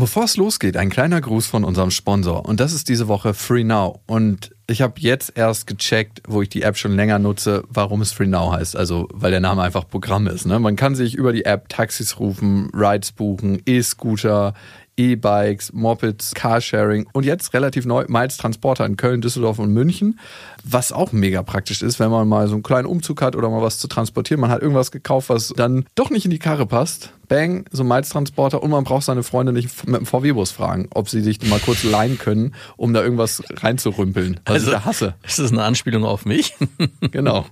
Und bevor es losgeht, ein kleiner Gruß von unserem Sponsor. Und das ist diese Woche Free Now. Und ich habe jetzt erst gecheckt, wo ich die App schon länger nutze, warum es Free Now heißt. Also, weil der Name einfach Programm ist. Ne? Man kann sich über die App Taxis rufen, Rides buchen, E-Scooter, E-Bikes, Mopeds, Carsharing und jetzt relativ neu Miles Transporter in Köln, Düsseldorf und München. Was auch mega praktisch ist, wenn man mal so einen kleinen Umzug hat oder mal was zu transportieren. Man hat irgendwas gekauft, was dann doch nicht in die Karre passt. Bang, so ein Miles-Transporter und man braucht seine Freunde nicht mit dem VW-Bus fragen, ob sie sich mal kurz leihen können, um da irgendwas reinzurümpeln, was also, ich da hasse. Ist das eine Anspielung auf mich? genau.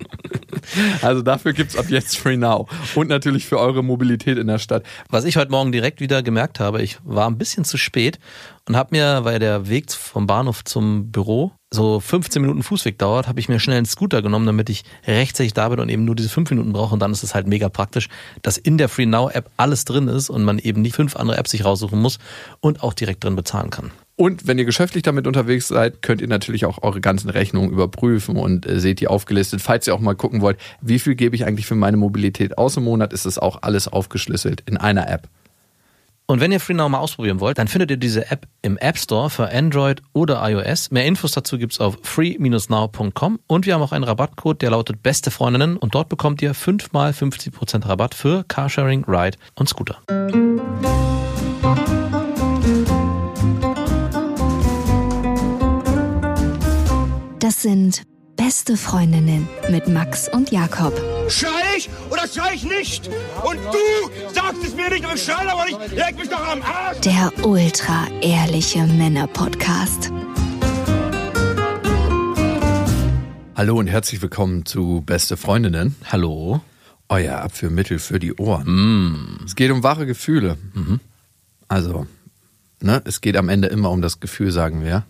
Also dafür gibt es ab jetzt Free Now. Und natürlich für eure Mobilität in der Stadt. Was ich heute Morgen direkt wieder gemerkt habe, ich war ein bisschen zu spät und habe mir, weil der Weg vom Bahnhof zum Büro so 15 Minuten Fußweg dauert, habe ich mir schnell einen Scooter genommen, damit ich rechtzeitig da bin und eben nur diese 5 Minuten brauche. Und dann ist es halt mega praktisch, dass in der Free Now App alles drin ist und man eben nicht fünf andere Apps sich raussuchen muss und auch direkt drin bezahlen kann. Und wenn ihr geschäftlich damit unterwegs seid, könnt ihr natürlich auch eure ganzen Rechnungen überprüfen und äh, seht die aufgelistet. Falls ihr auch mal gucken wollt, wie viel gebe ich eigentlich für meine Mobilität aus im Monat, ist das auch alles aufgeschlüsselt in einer App. Und wenn ihr FreeNow mal ausprobieren wollt, dann findet ihr diese App im App Store für Android oder iOS. Mehr Infos dazu gibt's auf free-now.com und wir haben auch einen Rabattcode, der lautet Beste Freundinnen und dort bekommt ihr 5 mal 50% Rabatt für Carsharing, Ride und Scooter. Das sind Beste Freundinnen mit Max und Jakob. Schrei ich schrei ich nicht? Und du sagst es mir nicht und schrei aber nicht. Leg mich doch am Arsch. Der ultra-ehrliche Männer-Podcast. Hallo und herzlich willkommen zu Beste Freundinnen. Hallo. Euer Abführmittel für die Ohren. Mm. Es geht um wahre Gefühle. Mhm. Also, ne, es geht am Ende immer um das Gefühl, sagen wir.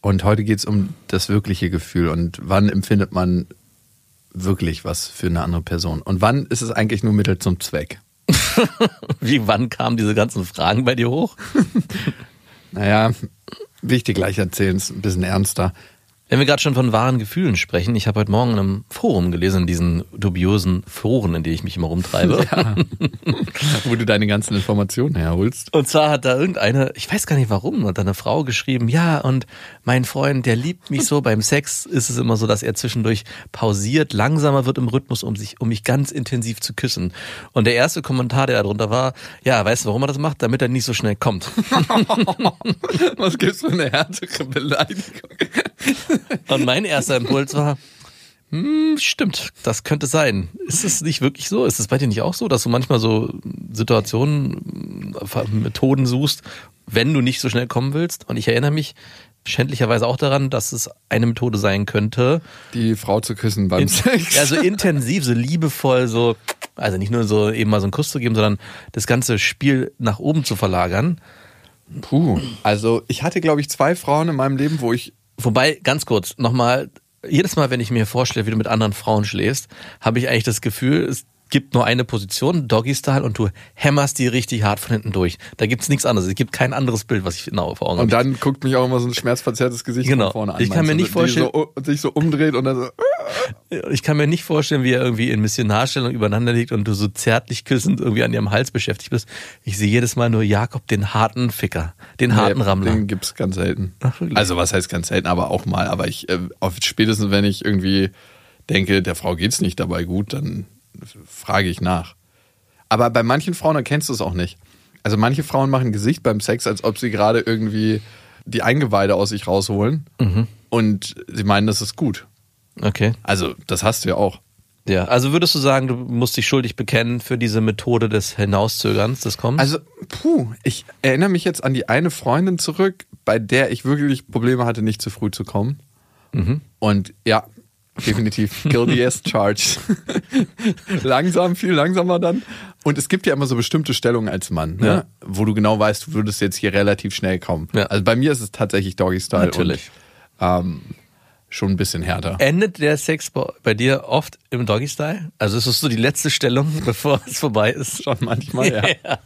Und heute geht es um das wirkliche Gefühl und wann empfindet man wirklich was für eine andere Person und wann ist es eigentlich nur Mittel zum Zweck? Wie, wann kamen diese ganzen Fragen bei dir hoch? naja, will ich dir gleich erzählen, ist ein bisschen ernster. Wenn wir gerade schon von wahren Gefühlen sprechen, ich habe heute Morgen in einem Forum gelesen, in diesen dubiosen Foren, in denen ich mich immer rumtreibe. Ja. Wo du deine ganzen Informationen herholst. Und zwar hat da irgendeine, ich weiß gar nicht warum, hat da eine Frau geschrieben, ja, und mein Freund, der liebt mich so, beim Sex ist es immer so, dass er zwischendurch pausiert, langsamer wird im Rhythmus, um sich, um mich ganz intensiv zu küssen. Und der erste Kommentar, der da drunter war, ja, weißt du, warum er das macht? Damit er nicht so schnell kommt. Was gibt's für eine härtere Beleidigung? Und mein erster Impuls war, hm, stimmt, das könnte sein. Ist es nicht wirklich so? Ist es bei dir nicht auch so, dass du manchmal so Situationen, äh, Methoden suchst, wenn du nicht so schnell kommen willst? Und ich erinnere mich schändlicherweise auch daran, dass es eine Methode sein könnte. Die Frau zu küssen beim in, Sex. Also intensiv, so liebevoll, so, also nicht nur so eben mal so einen Kuss zu geben, sondern das ganze Spiel nach oben zu verlagern. Puh, also ich hatte, glaube ich, zwei Frauen in meinem Leben, wo ich Wobei, ganz kurz, nochmal, jedes Mal, wenn ich mir vorstelle, wie du mit anderen Frauen schläfst, habe ich eigentlich das Gefühl, es gibt nur eine Position, Doggy-Style, und du hämmerst die richtig hart von hinten durch. Da gibt's nichts anderes. Es gibt kein anderes Bild, was ich genau vor Augen habe. Und dann guckt mich auch immer so ein schmerzverzerrtes Gesicht genau. von vorne an. Ich kann mir nicht vorstellen, so, sich so umdreht und dann so. Ich kann mir nicht vorstellen, wie er irgendwie in Missionarstellung übereinander liegt und du so zärtlich küssend irgendwie an ihrem Hals beschäftigt bist. Ich sehe jedes Mal nur Jakob, den harten Ficker, den nee, harten Rammler. Den gibt's ganz selten. Ach, also was heißt ganz selten, aber auch mal. Aber ich, äh, spätestens wenn ich irgendwie denke, der Frau geht's nicht dabei gut, dann frage ich nach. Aber bei manchen Frauen erkennst du es auch nicht. Also manche Frauen machen Gesicht beim Sex, als ob sie gerade irgendwie die Eingeweide aus sich rausholen. Mhm. Und sie meinen, das ist gut. Okay. Also, das hast du ja auch. Ja, also würdest du sagen, du musst dich schuldig bekennen für diese Methode des Hinauszögerns des Kommens? Also, puh, ich erinnere mich jetzt an die eine Freundin zurück, bei der ich wirklich Probleme hatte, nicht zu früh zu kommen. Mhm. Und ja, definitiv guilty as charged. Langsam, viel langsamer dann. Und es gibt ja immer so bestimmte Stellungen als Mann, ne? Ja. wo du genau weißt, du würdest jetzt hier relativ schnell kommen. Ja. Also bei mir ist es tatsächlich Doggy Style. Natürlich. Und, ähm, schon ein bisschen härter. Endet der Sex bei dir oft im Doggy-Style? Also ist es so die letzte Stellung, bevor es vorbei ist? Schon manchmal, ja. ja.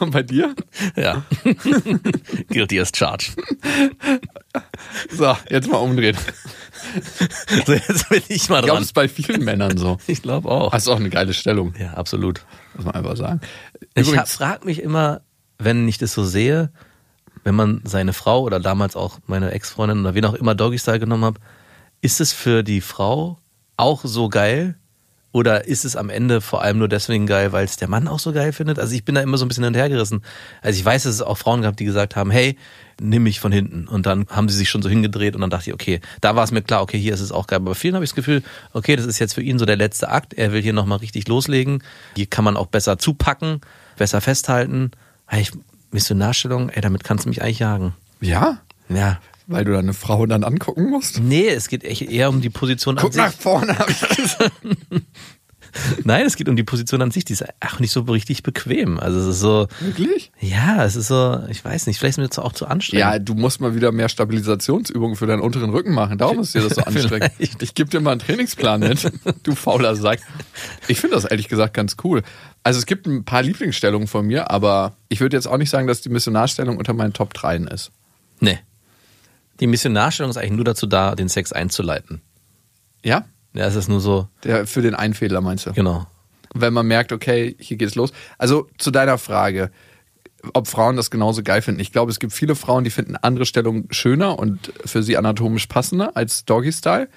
Und bei dir? Ja. Guilty as charged. So, jetzt mal umdrehen. So, jetzt bin ich mal dran. Ich glaube, es ist bei vielen Männern so. Ich glaube auch. Das ist auch eine geile Stellung. Ja, absolut. Muss man einfach sagen. Übrigens, ich frage mich immer, wenn ich das so sehe, wenn man seine Frau oder damals auch meine Ex-Freundin oder wen auch immer Doggy Style genommen hat, ist es für die Frau auch so geil? Oder ist es am Ende vor allem nur deswegen geil, weil es der Mann auch so geil findet? Also ich bin da immer so ein bisschen hinterhergerissen. Also ich weiß, dass es auch Frauen gab, die gesagt haben, hey, nimm mich von hinten. Und dann haben sie sich schon so hingedreht und dann dachte ich, okay, da war es mir klar, okay, hier ist es auch geil. Aber bei vielen habe ich das Gefühl, okay, das ist jetzt für ihn so der letzte Akt. Er will hier nochmal richtig loslegen. Hier kann man auch besser zupacken, besser festhalten. Ich, Missionarstellung, ey, damit kannst du mich eigentlich jagen. Ja? Ja. Weil du deine Frau dann angucken musst? Nee, es geht echt eher um die Position Guck an sich. nach vorne, habe ich gesagt. Nein, es geht um die Position an sich. Die ist auch nicht so richtig bequem. Also es ist so, Wirklich? ja, es ist so, ich weiß nicht, vielleicht ist mir das auch zu anstrengend. Ja, du musst mal wieder mehr Stabilisationsübungen für deinen unteren Rücken machen. Darum ist dir das so anstrengend. Ich gebe dir mal einen Trainingsplan mit, du fauler Sack. Ich finde das ehrlich gesagt ganz cool. Also es gibt ein paar Lieblingsstellungen von mir, aber ich würde jetzt auch nicht sagen, dass die Missionarstellung unter meinen Top 3 ist. Nee. Die Missionarstellung ist eigentlich nur dazu da, den Sex einzuleiten. Ja? Ja, es ist nur so, Der, für den Einfehler meinst du? genau. Wenn man merkt, okay, hier geht's los. Also zu deiner Frage, ob Frauen das genauso geil finden. Ich glaube, es gibt viele Frauen, die finden andere Stellungen schöner und für sie anatomisch passender als Doggy-Style.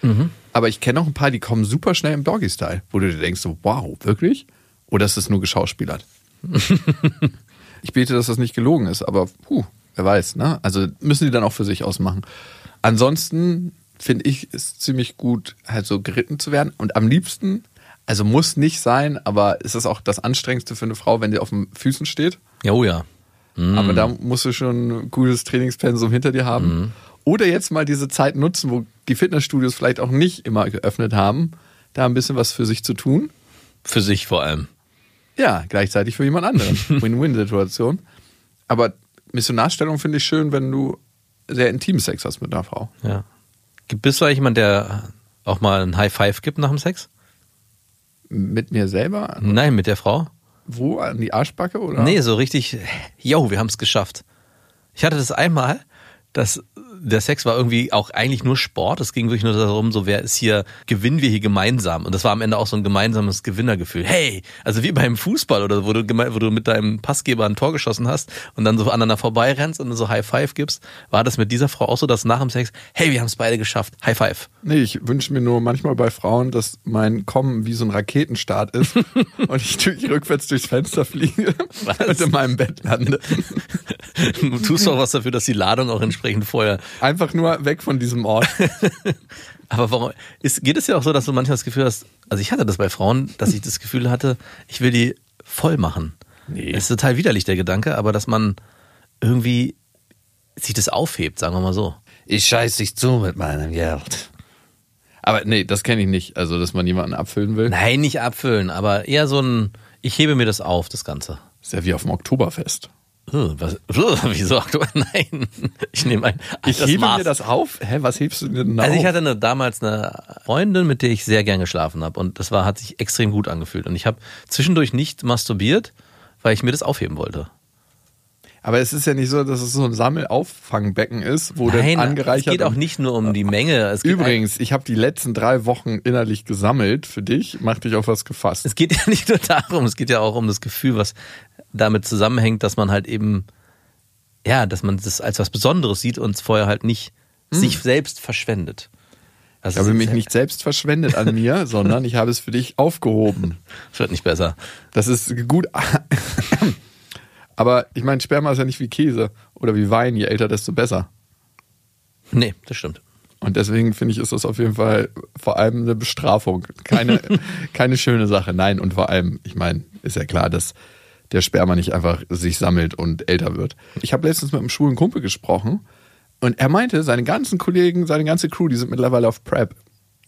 Aber ich kenne auch ein paar, die kommen super schnell im Doggy-Style, wo du dir denkst, so, wow, wirklich? Oder ist das nur geschauspielert? ich bete, dass das nicht gelogen ist, aber puh, wer weiß, ne? Also müssen die dann auch für sich ausmachen. Ansonsten finde ich es ziemlich gut, halt so geritten zu werden. Und am liebsten, also muss nicht sein, aber ist es auch das Anstrengendste für eine Frau, wenn sie auf den Füßen steht. Ja, oh ja. Aber da musst du schon ein gutes Trainingspensum hinter dir haben. Oder jetzt mal diese Zeit nutzen, wo die Fitnessstudios vielleicht auch nicht immer geöffnet haben, da ein bisschen was für sich zu tun. Für sich vor allem. Ja, gleichzeitig für jemand anderen. Win-Win-Situation. Aber Missionarstellung finde ich schön, wenn du sehr intim Sex hast mit einer Frau. Ja. Bist du eigentlich jemand, der auch mal ein High Five gibt nach dem Sex? Mit mir selber? Nein, mit der Frau? Wo? An die Arschbacke? Oder? Nee, so richtig, yo, wir haben es geschafft. Ich hatte das einmal, dass der Sex war irgendwie auch eigentlich nur Sport. Es ging wirklich nur darum, so wer ist hier, gewinnen wir hier gemeinsam. Und das war am Ende auch so ein gemeinsames Gewinnergefühl. Hey, also wie beim Fußball oder wo du, wo du mit deinem Passgeber ein Tor geschossen hast und dann so aneinander vorbeirennst und so High Five gibst, war das mit dieser Frau auch so, dass nach dem Sex, hey, wir haben es beide geschafft, High Five. Nee, ich wünsche mir nur manchmal bei Frauen, dass mein Kommen wie so ein Raketenstart ist und ich durch, rückwärts durchs Fenster fliege und in meinem Bett lande. Du tust doch was dafür, dass die Ladung auch entsprechend vorher Einfach nur weg von diesem Ort. Aber warum ist, geht es ja auch so, dass du manchmal das Gefühl hast, also ich hatte das bei Frauen, dass ich das Gefühl hatte, ich will die voll machen. Nee. Das ist total widerlich, der Gedanke, aber dass man irgendwie sich das aufhebt, sagen wir mal so. Ich scheiß dich zu mit meinem Geld. Aber nee, das kenne ich nicht. Also, dass man jemanden abfüllen will. Nein, nicht abfüllen, aber eher so ein, ich hebe mir das auf, das Ganze. Ist ja wie auf dem Oktoberfest. Ugh, was, ugh, wieso? Nein, ich nehme ein Ich hebe Maß. mir das auf? Hä, was hebst du denn da Also ich hatte eine, damals eine Freundin, mit der ich sehr gern geschlafen habe und das war hat sich extrem gut angefühlt und ich habe zwischendurch nicht masturbiert, weil ich mir das aufheben wollte. Aber es ist ja nicht so, dass es so ein Sammelauffangbecken ist, wo dann Nein, angereichert es geht auch nicht nur um die Menge. Übrigens, ich habe die letzten drei Wochen innerlich gesammelt für dich. Mach dich auf was gefasst. Es geht ja nicht nur darum, es geht ja auch um das Gefühl, was damit zusammenhängt, dass man halt eben, ja, dass man das als was Besonderes sieht und es vorher halt nicht sich selbst verschwendet. Ich Also habe mich nicht selbst verschwendet an mir, sondern ich habe es für dich aufgehoben. Es wird nicht besser. Das ist gut. Aber ich meine, Sperma ist ja nicht wie Käse oder wie Wein. Je älter, desto besser. Nee, das stimmt. Und deswegen finde ich, ist das auf jeden Fall vor allem eine Bestrafung. Keine, keine schöne Sache. Nein, und vor allem, ich meine, ist ja klar, dass der Sperma nicht einfach sich sammelt und älter wird. Ich habe letztens mit einem schwulen Kumpel gesprochen und er meinte, seine ganzen Kollegen, seine ganze Crew, die sind mittlerweile auf PrEP.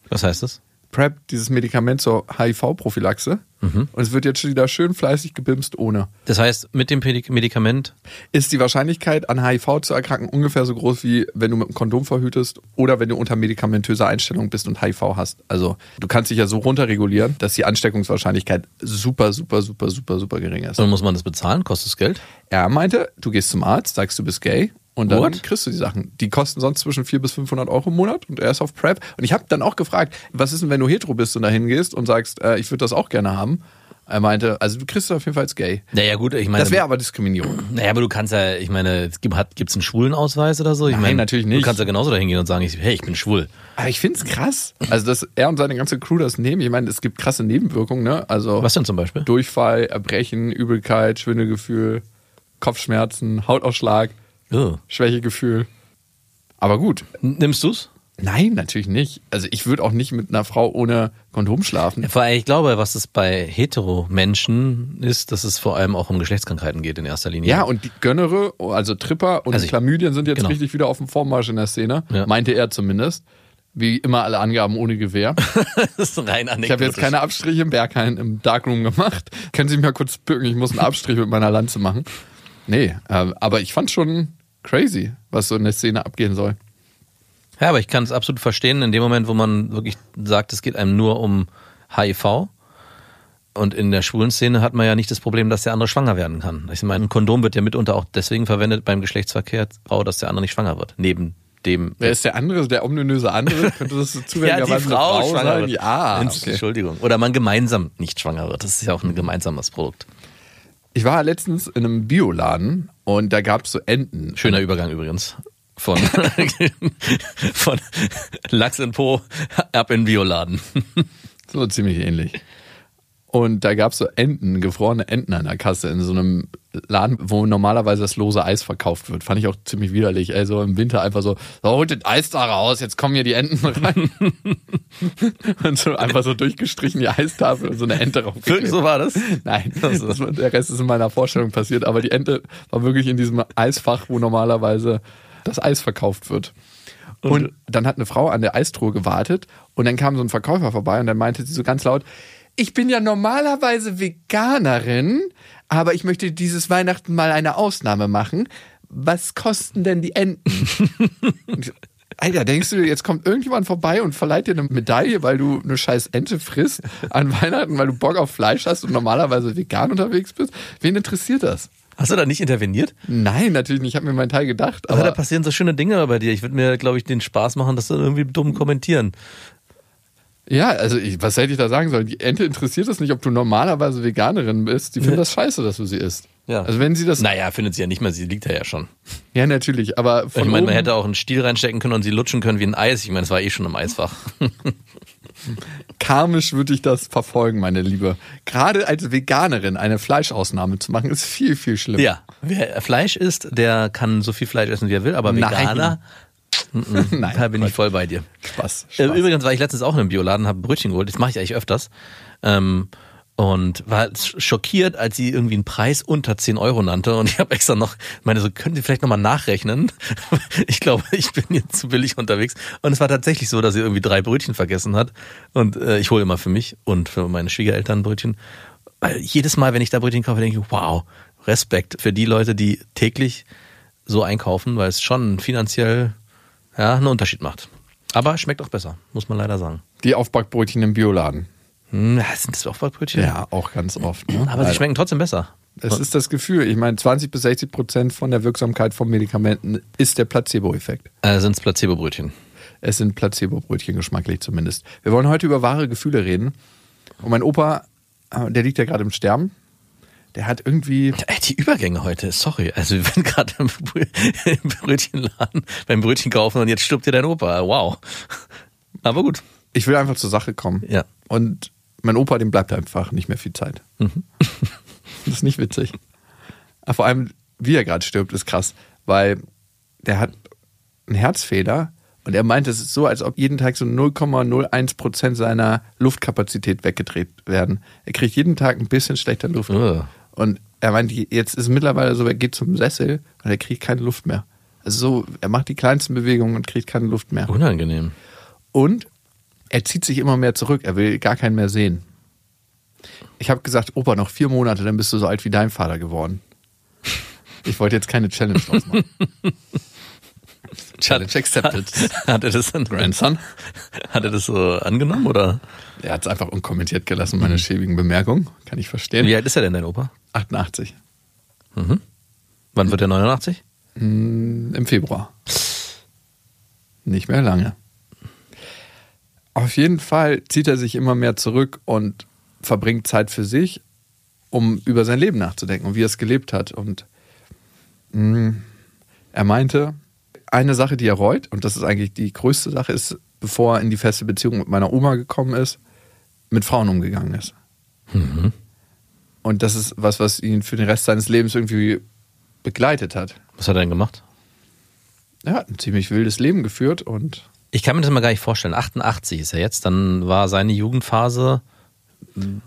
Was heißt das? PrEP, dieses Medikament zur HIV-Prophylaxe. Und es wird jetzt schon wieder schön fleißig gebimst ohne. Das heißt, mit dem Medikament, Ist die Wahrscheinlichkeit, an HIV zu erkranken, ungefähr so groß wie wenn du mit einem Kondom verhütest oder wenn du unter medikamentöser Einstellung bist und HIV hast. Also du kannst dich ja so runterregulieren, dass die Ansteckungswahrscheinlichkeit super, super, super, super, super gering ist. dann muss man das bezahlen, kostet es Geld? Er meinte, du gehst zum Arzt, sagst du bist gay und dann What? kriegst du die Sachen. Die kosten sonst zwischen 400 bis 500 Euro im Monat und er ist auf PrEP. Und ich habe dann auch gefragt, was ist denn, wenn du hetero bist und da hingehst und sagst, äh, ich würde das auch gerne haben? Er meinte, also du kriegst es auf jeden Fall als gay. Naja, gut, ich meine. Das wäre aber Diskriminierung. Naja, aber du kannst ja, ich meine, es gibt es einen Schwulenausweis oder so? Ich Nein, meine, natürlich Du nicht. kannst ja genauso dahin gehen und sagen, ich, hey, ich bin schwul. Aber ich find's krass. Also, dass er und seine ganze Crew das nehmen. Ich meine, es gibt krasse Nebenwirkungen, ne? Also Was denn zum Beispiel? Durchfall, Erbrechen, Übelkeit, Schwindelgefühl, Kopfschmerzen, Hautausschlag, Oh. Schwächegefühl. Aber gut. Nimmst du's? Nein, natürlich nicht. Also ich würde auch nicht mit einer Frau ohne Kondom schlafen. Vor allem, ich glaube, was es bei Hetero-Menschen ist, dass es vor allem auch um Geschlechtskrankheiten geht in erster Linie. Ja, und die Gönnere, also Tripper und Also ich- Chlamydien sind jetzt genau. richtig wieder auf dem Vormarsch in der Szene. Ja. Meinte er zumindest. Wie immer alle Angaben ohne Gewehr. das ist rein anekdotisch. Ich habe jetzt keine Abstriche im Berghain im Darkroom gemacht. Können Sie mich mal kurz bücken? Ich muss einen Abstrich mit meiner Lanze machen. Nee, äh, aber ich fand schon crazy, was so in der Szene abgehen soll. Ja, aber ich kann es absolut verstehen, in dem Moment, wo man wirklich sagt, es geht einem nur um HIV. Und in der schwulen Szene hat man ja nicht das Problem, dass der andere schwanger werden kann. Ich meine, ein Kondom wird ja mitunter auch deswegen verwendet beim Geschlechtsverkehr, Frau, dass der andere nicht schwanger wird. Neben dem. Wer ist der andere, der ominöse andere? Könnte das zufälligerweise eine Frau sein? Ja, Ents- okay. Entschuldigung. Oder man gemeinsam nicht schwanger wird. Das ist ja auch ein gemeinsames Produkt. Ich war letztens in einem Bioladen und da gab es so Enten. Schöner Übergang übrigens. Von, von Lachs in Po ab in den Bioladen. So ziemlich ähnlich. Und da gab es so Enten, gefrorene Enten an der Kasse in so einem Laden, wo normalerweise das lose Eis verkauft wird. Fand ich auch ziemlich widerlich. Also im Winter einfach so, so holt das Eis da raus, jetzt kommen hier die Enten rein. und so einfach so durchgestrichen die Eistafel und so eine Ente raufgeklebt. so war das? Nein, das war, der Rest ist in meiner Vorstellung passiert, aber die Ente war wirklich in diesem Eisfach, wo normalerweise das Eis verkauft wird. Und, dann hat eine Frau an der Eistruhe gewartet und dann kam so ein Verkäufer vorbei und dann meinte sie so ganz laut, ich bin ja normalerweise Veganerin, aber ich möchte dieses Weihnachten mal eine Ausnahme machen. Was kosten denn die Enten? Alter, denkst du, jetzt kommt irgendjemand vorbei und verleiht dir eine Medaille, weil du eine scheiß Ente frisst an Weihnachten, weil du Bock auf Fleisch hast und normalerweise vegan unterwegs bist? Wen interessiert das? Hast du da nicht interveniert? Nein, natürlich nicht. Ich habe mir meinen Teil gedacht. Aber da Aber passieren so schöne Dinge bei dir. Ich würde mir, glaube ich, den Spaß machen, das dann irgendwie dumm kommentieren. Ja, also ich, was hätte ich da sagen sollen? Die Ente interessiert es nicht, ob du normalerweise Veganerin bist. Die findet das scheiße, dass du sie isst. Ja. Also wenn sie das. Naja, findet sie ja nicht mehr, sie liegt da ja schon. Ja, natürlich. Aber ich meine, man hätte auch einen Stiel reinstecken können und sie lutschen können wie ein Eis. Ich meine, es war eh schon im Eisfach. karmisch würde ich das verfolgen, meine Liebe. Gerade als Veganerin eine Fleischausnahme zu machen, ist viel, viel schlimmer. Ja, wer Fleisch isst, der kann so viel Fleisch essen, wie er will, aber. Veganer, Nein, da bin ich voll bei dir. Spaß. Äh, Spaß. Übrigens war ich letztens auch in einem Bioladen, habe Brötchen geholt. Das mache ich eigentlich öfters. Ähm, und war schockiert, als sie irgendwie einen Preis unter 10 Euro nannte. Und ich habe extra noch, meine so, können Sie vielleicht nochmal nachrechnen? Ich glaube, ich bin jetzt zu billig unterwegs. Und es war tatsächlich so, dass sie irgendwie drei Brötchen vergessen hat. Und äh, ich hole immer für mich und für meine Schwiegereltern Brötchen. Weil jedes Mal, wenn ich da Brötchen kaufe, denke ich, wow, Respekt für die Leute, die täglich so einkaufen, weil es schon finanziell ja, einen Unterschied macht. Aber schmeckt auch besser, muss man leider sagen. Die Aufbackbrötchen im Bioladen. Hm, ja, sind das Aufbackbrötchen? Ja, auch ganz oft. Ne? Aber sie schmecken trotzdem besser. Es ist das Gefühl. Ich meine, 20 bis 60 Prozent von der Wirksamkeit von Medikamenten ist der Placebo-Effekt. Äh, sind es Placebo-Brötchen. Es sind Placebo-Brötchen, geschmacklich zumindest. Wir wollen heute über wahre Gefühle reden. Und mein Opa, äh, der liegt ja gerade im Sterben. Der hat irgendwie. Ey, die Übergänge heute, sorry. Also wir sind gerade im, Brö- im Brötchenladen beim Brötchen kaufen und jetzt stirbt dir dein Opa. Wow. Aber gut. Ich will einfach zur Sache kommen. Ja. Und mein Opa, dem bleibt einfach nicht mehr viel Zeit. das ist nicht witzig. Aber vor allem, wie er gerade stirbt, ist krass. Weil der hat einen Herzfehler und er meint, es ist so, als ob jeden Tag so 0,01 Prozent seiner Luftkapazität weggedreht werden. Er kriegt jeden Tag ein bisschen schlechter Luft. Ugh. Und er meint, jetzt ist es mittlerweile so, er geht zum Sessel und er kriegt keine Luft mehr. Also so, er macht die kleinsten Bewegungen und kriegt keine Luft mehr. Unangenehm. Und er zieht sich immer mehr zurück. Er will gar keinen mehr sehen. Ich habe gesagt, Opa, noch vier Monate, dann bist du so alt wie dein Vater geworden. Ich wollte jetzt keine Challenge draus machen. Challenge accepted. Hat er das, Grandson. hat er das so angenommen oder? Er hat es einfach unkommentiert gelassen, meine schäbigen Bemerkungen. Kann ich verstehen. Wie alt ist er denn, dein Opa? 88. Wann wird er 89? Im Februar. Nicht mehr lange. Auf jeden Fall zieht er sich immer mehr zurück und verbringt Zeit für sich um über sein Leben nachzudenken und wie er es gelebt hat. Und mh, er meinte, eine Sache, die er reut, und das ist eigentlich die größte Sache, ist, bevor er in die feste Beziehung mit meiner Oma gekommen ist, mit Frauen umgegangen ist. Und das ist was, was ihn für den Rest seines Lebens irgendwie begleitet hat. Was hat er denn gemacht? Er hat ein ziemlich wildes Leben geführt und Ich kann mir das mal gar nicht vorstellen. 88 ist er jetzt, dann war seine Jugendphase,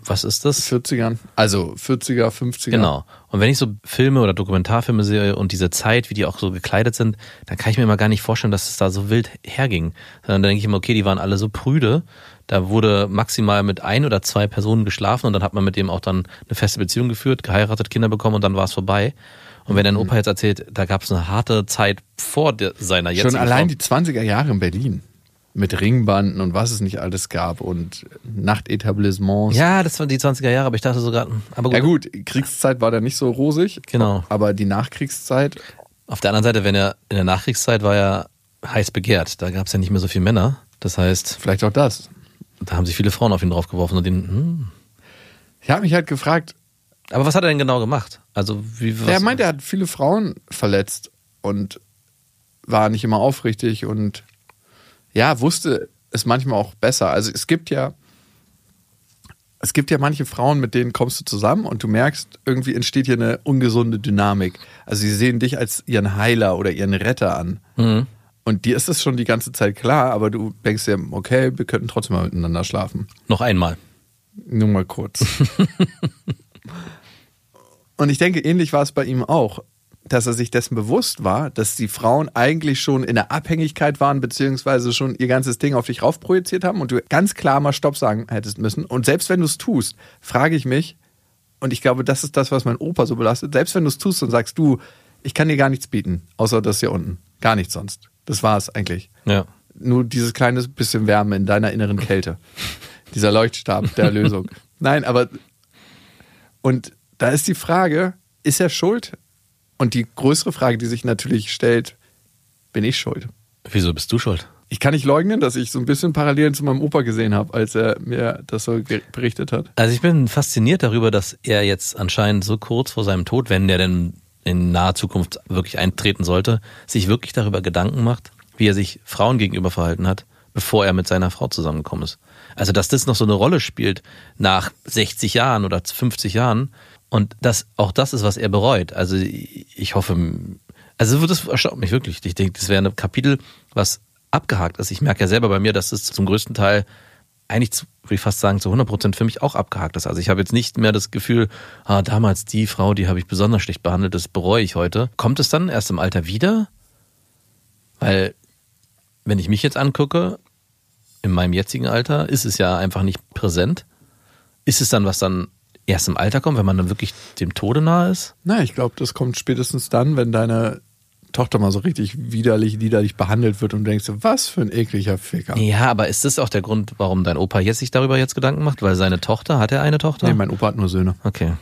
was ist das? 40ern, also 40er, 50er. Genau. Und wenn ich so Filme oder Dokumentarfilme sehe und diese Zeit, wie die auch so gekleidet sind, dann kann ich mir immer gar nicht vorstellen, dass es da so wild herging. Sondern dann denke ich immer, okay, die waren alle so prüde. Da wurde maximal mit ein oder zwei Personen geschlafen und dann hat man mit dem auch dann eine feste Beziehung geführt, geheiratet, Kinder bekommen und dann war es vorbei. Und wenn dein Opa jetzt erzählt, da gab es eine harte Zeit vor der, seiner jetzigen Schon allein Frau. die 20er Jahre in Berlin. Mit Ringbanden und was es nicht alles gab und Nachtetablissements. Ja, das waren die 20er Jahre, aber ich dachte sogar, aber gut. Ja gut, Kriegszeit war da nicht so rosig. Genau. Aber die Nachkriegszeit, Auf der anderen Seite, wenn er in der Nachkriegszeit war er heiß begehrt. Da gab es ja nicht mehr so viele Männer. Das heißt, vielleicht auch das. da haben sich viele Frauen auf ihn draufgeworfen und ihn, hm. Ich habe mich halt gefragt, Aber was hat er denn genau gemacht? Also wie was, er meint, er hat viele Frauen verletzt und war nicht immer aufrichtig und ja, wusste es manchmal auch besser. Also es gibt ja, es gibt ja manche Frauen, mit denen kommst du zusammen und du merkst, irgendwie entsteht hier eine ungesunde Dynamik. Also sie sehen dich als ihren Heiler oder ihren Retter an. Mhm. Und dir ist es schon die ganze Zeit klar, aber du denkst dir, okay, wir könnten trotzdem mal miteinander schlafen. noch einmal. Nur mal kurz. Und ich denke, ähnlich war es bei ihm auch, dass er sich dessen bewusst war, dass die Frauen eigentlich schon in der Abhängigkeit waren, beziehungsweise schon ihr ganzes Ding auf dich raufprojiziert haben und du ganz klar mal Stopp sagen hättest müssen. Und selbst wenn du es tust, frage ich mich, und ich glaube, das ist das, was mein Opa so belastet, selbst wenn du es tust und sagst, du, ich kann dir gar nichts bieten, außer das hier unten. Gar nichts sonst. Das war es eigentlich Ja. nur dieses kleine bisschen Wärme in deiner inneren Kälte. Dieser Leuchtstab der Erlösung. Nein, aber und da ist die Frage, ist er schuld? Und die größere Frage, die sich natürlich stellt, bin ich schuld? Wieso bist du schuld? Ich kann nicht leugnen, dass ich so ein bisschen Parallelen zu meinem Opa gesehen habe, als er mir das so berichtet hat. Also ich bin fasziniert darüber, dass er jetzt anscheinend so kurz vor seinem Tod, wenn der denn in naher Zukunft wirklich eintreten sollte, sich wirklich darüber Gedanken macht, wie er sich Frauen gegenüber verhalten hat, bevor er mit seiner Frau zusammengekommen ist. Also dass das noch so eine Rolle spielt nach 60 Jahren oder 50 Jahren und das auch das ist, was er bereut. Also ich hoffe, also das erstaunt mich wirklich. Ich denke, das wäre ein Kapitel, was abgehakt ist. Ich merke ja selber bei mir, dass es zum größten Teil eigentlich, zu, würde ich fast sagen, zu 100 Prozent für mich auch abgehakt ist. Also ich habe jetzt nicht mehr das Gefühl, ah, damals die Frau, die habe ich besonders schlecht behandelt, das bereue ich heute. Kommt es dann erst im Alter wieder? Weil, wenn ich mich jetzt angucke, in meinem jetzigen Alter, ist es ja einfach nicht präsent. Ist es dann, was dann erst im Alter kommt, wenn man dann wirklich dem Tode nahe ist? Na, ich glaube, das kommt spätestens dann, wenn deine Tochter mal so richtig widerlich, liederlich behandelt wird und du denkst, was für ein ekliger Ficker. Ja, aber ist das auch der Grund, warum dein Opa jetzt sich darüber jetzt Gedanken macht? Weil seine Tochter, hat er eine Tochter? Nee, mein Opa hat nur Söhne. okay.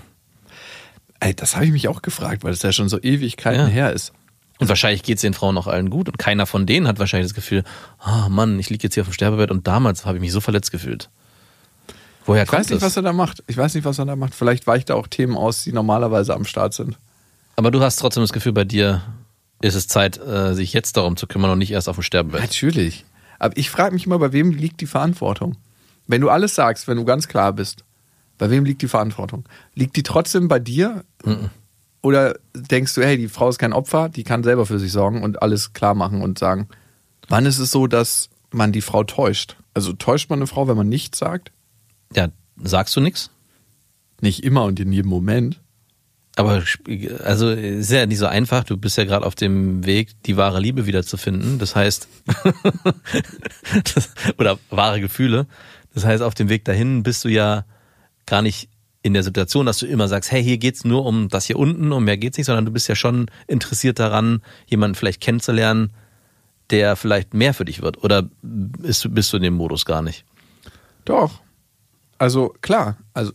Ey, das habe ich mich auch gefragt, weil das ja schon so Ewigkeiten Ja. her ist. Und wahrscheinlich geht es den Frauen auch allen gut und keiner von denen hat wahrscheinlich das Gefühl, ah Mann, ich liege jetzt hier auf dem Sterbebett und damals habe ich mich so verletzt gefühlt. Woher Ich kommt weiß nicht, das? was er da macht. Ich weiß nicht, was er da macht. Vielleicht weicht er auch Themen aus, die normalerweise am Start sind. Aber du hast trotzdem das Gefühl, bei dir ist es Zeit, äh, sich jetzt darum zu kümmern und nicht erst auf dem Sterbebett. Natürlich. Aber ich frage mich immer, bei wem liegt die Verantwortung? Wenn du alles sagst, wenn du ganz klar bist, bei wem liegt die Verantwortung? Liegt die trotzdem bei dir? Oder denkst du, hey, die Frau ist kein Opfer, die kann selber für sich sorgen und alles klar machen und sagen, wann ist es so, dass man die Frau täuscht? Also täuscht man eine Frau, wenn man nichts sagt? Ja, sagst du nichts? Nicht immer und in jedem Moment. Aber also ist ja nicht so einfach. Du bist ja gerade auf dem Weg, die wahre Liebe wiederzufinden. Das heißt, das, oder wahre Gefühle. Das heißt, auf dem Weg dahin bist du ja gar nicht in der Situation, dass du immer sagst, hey, hier geht's nur um das hier unten, um mehr geht's nicht, sondern du bist ja schon interessiert daran, jemanden vielleicht kennenzulernen, der vielleicht mehr für dich wird. Oder bist du, bist du in dem Modus gar nicht? Doch. Also klar. Also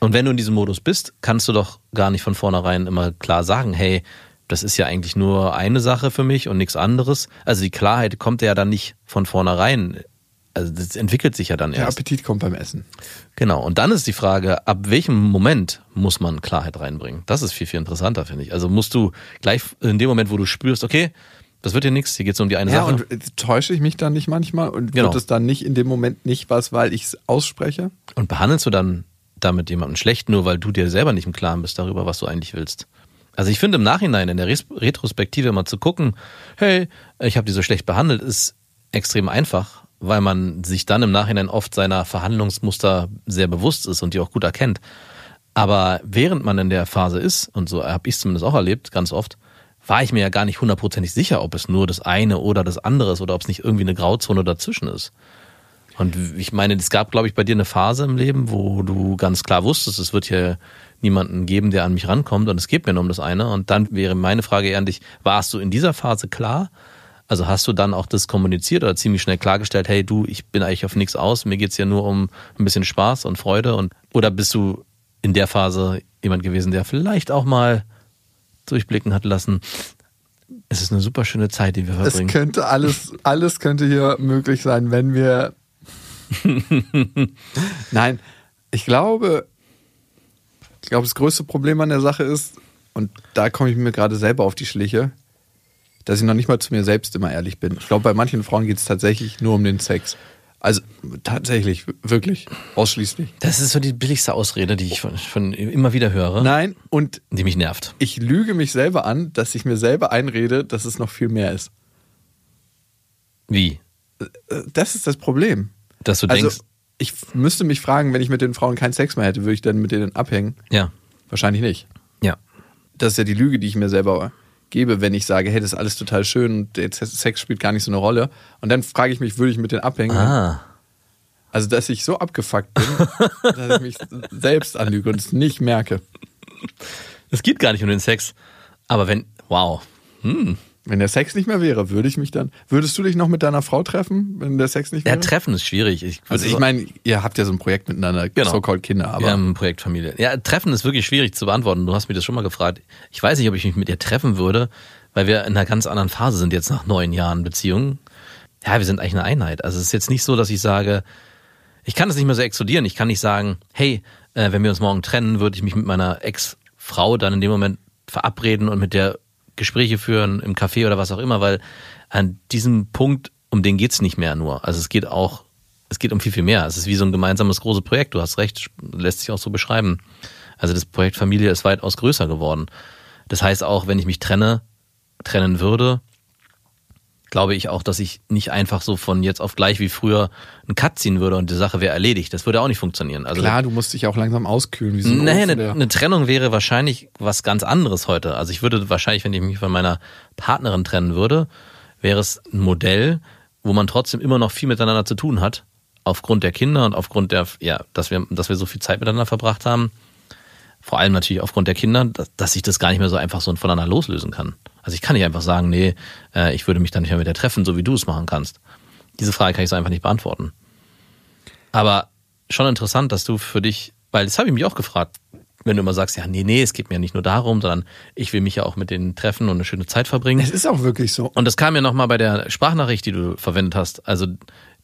Und wenn du in diesem Modus bist, kannst du doch gar nicht von vornherein immer klar sagen, hey, das ist ja eigentlich nur eine Sache für mich und nichts anderes. Also die Klarheit kommt ja dann nicht von vornherein also das entwickelt sich ja dann Der erst. Appetit kommt beim Essen. Genau. Und dann ist die Frage, ab welchem Moment muss man Klarheit reinbringen? Das ist viel, viel interessanter, finde ich. Also musst du gleich in dem Moment, wo du spürst, okay, das wird hier nichts, hier geht es um die eine Ja, Sache. und äh, täusche ich mich dann nicht manchmal und Genau. wird es dann nicht in dem Moment nicht was, weil ich es ausspreche? Und behandelst du dann damit jemanden schlecht, nur weil du dir selber nicht im Klaren bist darüber, was du eigentlich willst? Also ich finde im Nachhinein, in der Retrospektive mal zu gucken, hey, ich habe die so schlecht behandelt, ist extrem einfach, weil man sich dann im Nachhinein oft seiner Verhandlungsmuster sehr bewusst ist und die auch gut erkennt. Aber während man in der Phase ist, und so habe ich es zumindest auch erlebt, ganz oft, war ich mir ja gar nicht hundertprozentig sicher, ob es nur das eine oder das andere ist oder ob es nicht irgendwie eine Grauzone dazwischen ist. Und ich meine, es gab, glaube ich, bei dir eine Phase im Leben, wo du ganz klar wusstest, es wird hier niemanden geben, der an mich rankommt und es geht mir nur um das eine. Und dann wäre meine Frage eher an dich, warst du in dieser Phase klar? Also hast du dann auch das kommuniziert oder ziemlich schnell klargestellt, hey du, ich bin eigentlich auf nichts aus, mir geht's ja nur um ein bisschen Spaß und Freude und oder bist du in der Phase jemand gewesen, der vielleicht auch mal durchblicken hat lassen, es ist eine super schöne Zeit, die wir Es verbringen. könnte alles, alles könnte hier möglich sein, wenn wir. Nein, ich glaube, ich glaube, das größte Problem an der Sache ist, und da komme ich mir gerade selber auf die Schliche, dass ich noch nicht mal zu mir selbst immer ehrlich bin. Ich glaube, bei manchen Frauen geht es tatsächlich nur um den Sex. Also tatsächlich, wirklich, ausschließlich. Das ist so die billigste Ausrede, die ich von, von immer wieder höre, Nein, und die mich nervt. ich lüge mich selber an, dass ich mir selber einrede, dass es noch viel mehr ist. Wie? Äh, Das ist das Problem. Dass du Also, denkst, ich müsste mich fragen, wenn ich mit den Frauen keinen Sex mehr hätte, würde ich dann mit denen abhängen? ja, Wahrscheinlich nicht. ja. Das ist ja die Lüge, die ich mir selber gebe, wenn ich sage, hey, das ist alles total schön und der Sex spielt gar nicht so eine Rolle. Und dann frage ich mich, würde ich mit denen abhängen? Ah, Also, dass ich so abgefuckt bin, dass ich mich selbst anlüge und es nicht merke. es geht gar nicht um den Sex. Aber wenn, wow, Wenn der Sex nicht mehr wäre, würde ich mich dann. Würdest du dich noch mit deiner Frau treffen, wenn der Sex nicht ja, wäre? Treffen ist schwierig. Ich, also ich meine, ihr habt ja so ein Projekt miteinander, Genau. so-called Kinder, aber wir haben ein Projekt Familie. Ja, Treffen ist wirklich schwierig zu beantworten. Du hast mich das schon mal gefragt. Ich weiß nicht, ob ich mich mit ihr treffen würde, weil wir in einer ganz anderen Phase sind jetzt nach neun Jahren Beziehung. Ja, wir sind eigentlich eine Einheit. Also es ist jetzt nicht so, dass ich sage, ich kann das nicht mehr so explodieren. Ich kann nicht sagen, hey, äh, wenn wir uns morgen trennen, würde ich mich mit meiner Ex-Frau dann in dem Moment verabreden und mit der Gespräche führen im Café oder was auch immer, weil an diesem Punkt, um den geht's nicht mehr nur. Also es geht auch, es geht um viel, viel mehr. Es ist wie so ein gemeinsames großes Projekt. Du hast recht, lässt sich auch so beschreiben. Also das Projekt Familie ist weitaus größer geworden. Das heißt auch, wenn ich mich trenne, trennen würde, glaube ich auch, dass ich nicht einfach so von jetzt auf gleich wie früher einen Cut ziehen würde und die Sache wäre erledigt. Das würde auch nicht funktionieren. Also klar, du musst dich auch langsam auskühlen, wie so ein Nee, eine, eine Trennung wäre wahrscheinlich was ganz anderes heute. Also ich würde wahrscheinlich, wenn ich mich von meiner Partnerin trennen würde, wäre es ein Modell, wo man trotzdem immer noch viel miteinander zu tun hat, aufgrund der Kinder und aufgrund der, ja, dass wir, dass wir so viel Zeit miteinander verbracht haben. Vor allem natürlich aufgrund der Kinder, dass, dass ich das gar nicht mehr so einfach so voneinander loslösen kann. Also ich kann nicht einfach sagen, nee, äh, ich würde mich dann nicht mehr mit der treffen, so wie du es machen kannst. Diese Frage kann ich so einfach nicht beantworten. Aber schon interessant, dass du für dich, weil das habe ich mich auch gefragt, wenn du immer sagst, ja, nee, nee, es geht mir nicht nur darum, sondern ich will mich ja auch mit denen treffen und eine schöne Zeit verbringen. Es ist auch wirklich so. Und das kam ja nochmal bei der Sprachnachricht, die du verwendet hast. Also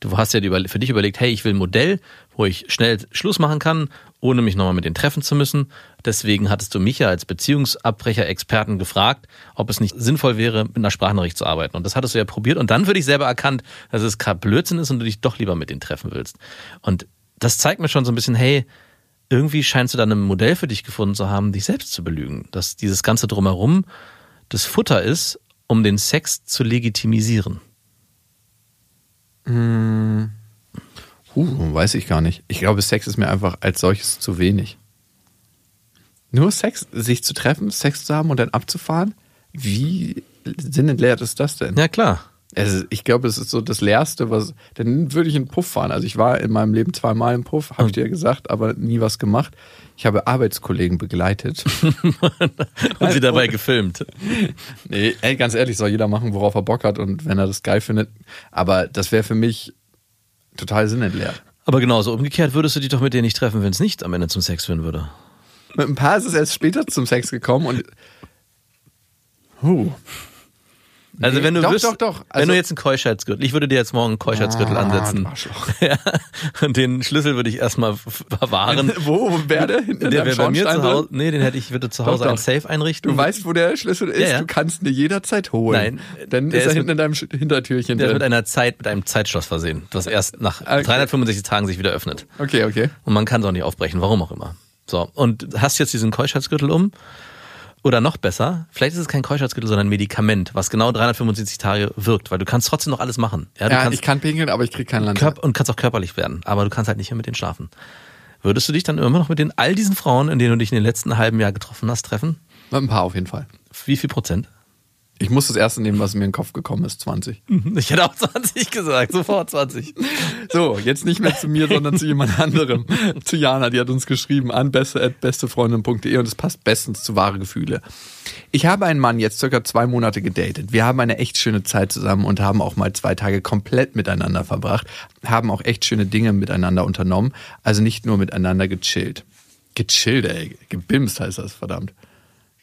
du hast ja für dich überlegt, hey, ich will ein Modell, wo ich schnell Schluss machen kann, ohne mich nochmal mit denen treffen zu müssen. Deswegen hattest du mich ja als Beziehungsabbrecher-Experten gefragt, ob es nicht sinnvoll wäre, mit einer Sprachnachricht zu arbeiten. Und das hattest du ja probiert. Und dann für dich selber erkannt, dass es gerade Blödsinn ist und du dich doch lieber mit denen treffen willst. Und das zeigt mir schon so ein bisschen, hey, irgendwie scheinst du dann ein Modell für dich gefunden zu haben, dich selbst zu belügen. Dass dieses ganze Drumherum das Futter ist, um den Sex zu legitimisieren. Uh, weiß ich gar nicht. Ich glaube, Sex ist mir einfach als solches zu wenig. Nur Sex, sich zu treffen, Sex zu haben und dann abzufahren? Wie sinnentleert ist das denn? Ja, klar. Also ich glaube, es ist so das Leerste, was. Dann würde ich in Puff fahren. Also ich war in meinem Leben zweimal im Puff, habe ich dir ja gesagt, aber nie was gemacht. Ich habe Arbeitskollegen begleitet. Und sie dabei gefilmt. nee, ey, ganz ehrlich, soll jeder machen, worauf er Bock hat und wenn er das geil findet. Aber das wäre für mich total sinnentleert. Aber genauso umgekehrt würdest du dich doch mit denen nicht treffen, wenn es nicht am Ende zum Sex führen würde. Mit ein paar ist es erst später zum Sex gekommen und. Huh. Also Nee, wenn du doch, wüsst, doch, doch. wenn Also- du jetzt einen Keuschheitsgürtel, ich würde dir jetzt morgen einen Keuschheitsgürtel Ah, ansetzen. Ja, und den Schlüssel würde ich erstmal verwahren. Wo wäre der? Der deinem wäre bei mir zu Hause. drin? Nee, den hätte ich, würde zu Hause doch. ein Safe einrichten. Du weißt, wo der Schlüssel ist. Ja, ja. Du kannst ihn dir jederzeit holen. Nein, Dann ist er hinten in deinem Hintertürchen der ist mit drin. einer Zeit, mit einem Zeitschloss versehen, das erst nach Okay. 365 Tagen sich wieder öffnet. Okay, okay. Und man kann es auch nicht aufbrechen, warum auch immer. So, und hast jetzt diesen Keuschheitsgürtel um. Oder noch besser, vielleicht ist es kein Keuschheitsgürtel, sondern ein Medikament, was genau 375 Tage wirkt, weil du kannst trotzdem noch alles machen. Ja, du Ja, kannst ich kann pinkeln, aber ich krieg keinen Land. Körp und kannst auch körperlich werden, aber du kannst halt nicht mehr mit denen schlafen. Würdest du dich dann immer noch mit den all diesen Frauen, in denen du dich in den letzten halben Jahr getroffen hast, treffen? Ein paar auf jeden Fall. Wie viel Prozent? Ich muss das erste nehmen, was mir in den Kopf gekommen ist, 20. Ich hätte auch 20 gesagt, sofort 20. So, jetzt nicht mehr zu mir, sondern zu jemand anderem. zu Jana, die hat uns geschrieben an beste.bestefreundin.de und es passt bestens zu wahre Gefühle. Ich habe einen Mann jetzt circa zwei Monate gedatet. Wir haben eine echt schöne Zeit zusammen und haben auch mal zwei Tage komplett miteinander verbracht, haben auch echt schöne Dinge miteinander unternommen, also nicht nur miteinander gechillt. Gechillt, ey. Gebimst heißt das, verdammt.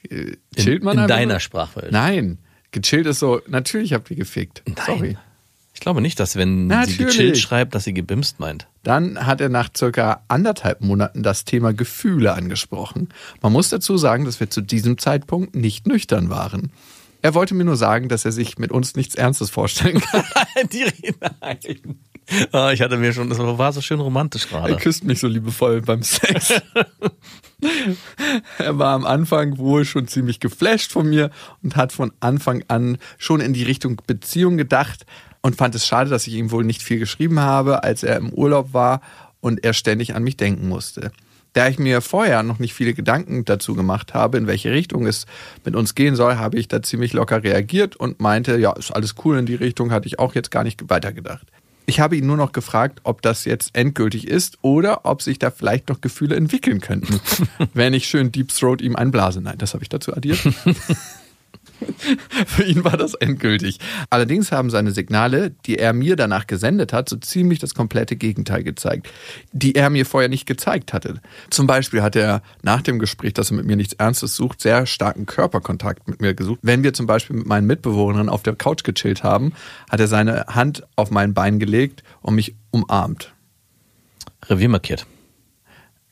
Äh, Chillt man in einfach deiner nur? Sprachwelt. Nein. Gechillt ist so, natürlich habt ihr gefickt. Sorry. Ich glaube nicht, dass wenn sie Natürlich. gechillt schreibt, dass sie gebimst meint. Dann hat er nach circa anderthalb Monaten das Thema Gefühle angesprochen. Man muss dazu sagen, dass wir zu diesem Zeitpunkt nicht nüchtern waren. Er wollte mir nur sagen, dass er sich mit uns nichts Ernstes vorstellen kann. Die Nein. Ah, ich hatte mir schon, das war so schön romantisch Er gerade. küsst mich so liebevoll beim Sex. er war am Anfang wohl schon ziemlich geflasht von mir und hat von Anfang an schon in die Richtung Beziehung gedacht und fand es schade, dass ich ihm wohl nicht viel geschrieben habe, als er im Urlaub war und er ständig an mich denken musste. Da ich mir vorher noch nicht viele Gedanken dazu gemacht habe, in welche Richtung es mit uns gehen soll, habe ich da ziemlich locker reagiert und meinte, ja, ist alles cool in die Richtung, hatte ich auch jetzt gar nicht weitergedacht. Ich habe ihn nur noch gefragt, ob das jetzt endgültig ist oder ob sich da vielleicht noch Gefühle entwickeln könnten, wenn ich schön Deep Throat ihm einblase. Nein, das habe ich dazu addiert. Für ihn war das endgültig. Allerdings haben seine Signale, die er mir danach gesendet hat, so ziemlich das komplette Gegenteil gezeigt, die er mir vorher nicht gezeigt hatte. Zum Beispiel hat er nach dem Gespräch, dass er mit mir nichts Ernstes sucht, sehr starken Körperkontakt mit mir gesucht. Wenn wir zum Beispiel mit meinen Mitbewohnern auf der Couch gechillt haben, hat er seine Hand auf mein Bein gelegt und mich umarmt. Revier markiert.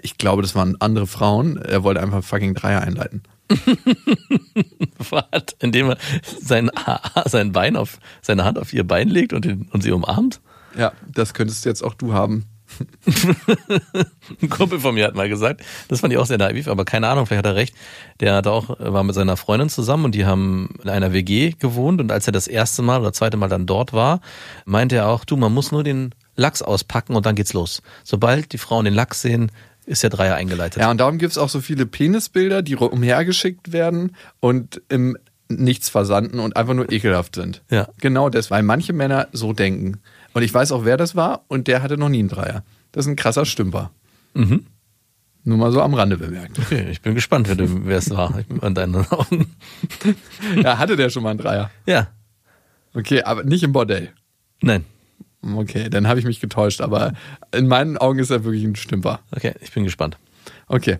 Ich glaube, das waren andere Frauen. Er wollte einfach fucking Dreier einleiten. Was? Indem er sein, sein Bein auf, seine Hand auf ihr Bein legt und, den, und sie umarmt? Ja, das könntest jetzt auch du haben. Ein Kumpel von mir hat mal gesagt, das fand ich auch sehr naiv, aber keine Ahnung, vielleicht hat er recht. Der hat auch, war mit seiner Freundin zusammen und die haben in einer WG gewohnt und als er das erste Mal oder zweite Mal dann dort war, meinte er auch, du, man muss nur den Lachs auspacken und dann geht's los. Sobald die Frauen den Lachs sehen, ist der Dreier eingeleitet. Ja, und darum gibt es auch so viele Penisbilder, die umhergeschickt werden und im Nichts versanden und einfach nur ekelhaft sind. Ja. Genau das, weil manche Männer so denken. Und ich weiß auch, wer das war und der hatte noch nie einen Dreier. Das ist ein krasser Stümper. Mhm. Nur mal so am Rande bemerkt. Okay, ich bin gespannt, wer, es war an deinen Augen. ja, hatte der schon mal einen Dreier? Ja, Okay, aber nicht im Bordell. nein. Okay, dann habe ich mich getäuscht, aber in meinen Augen ist er wirklich ein Stümper. Okay, ich bin gespannt. Okay.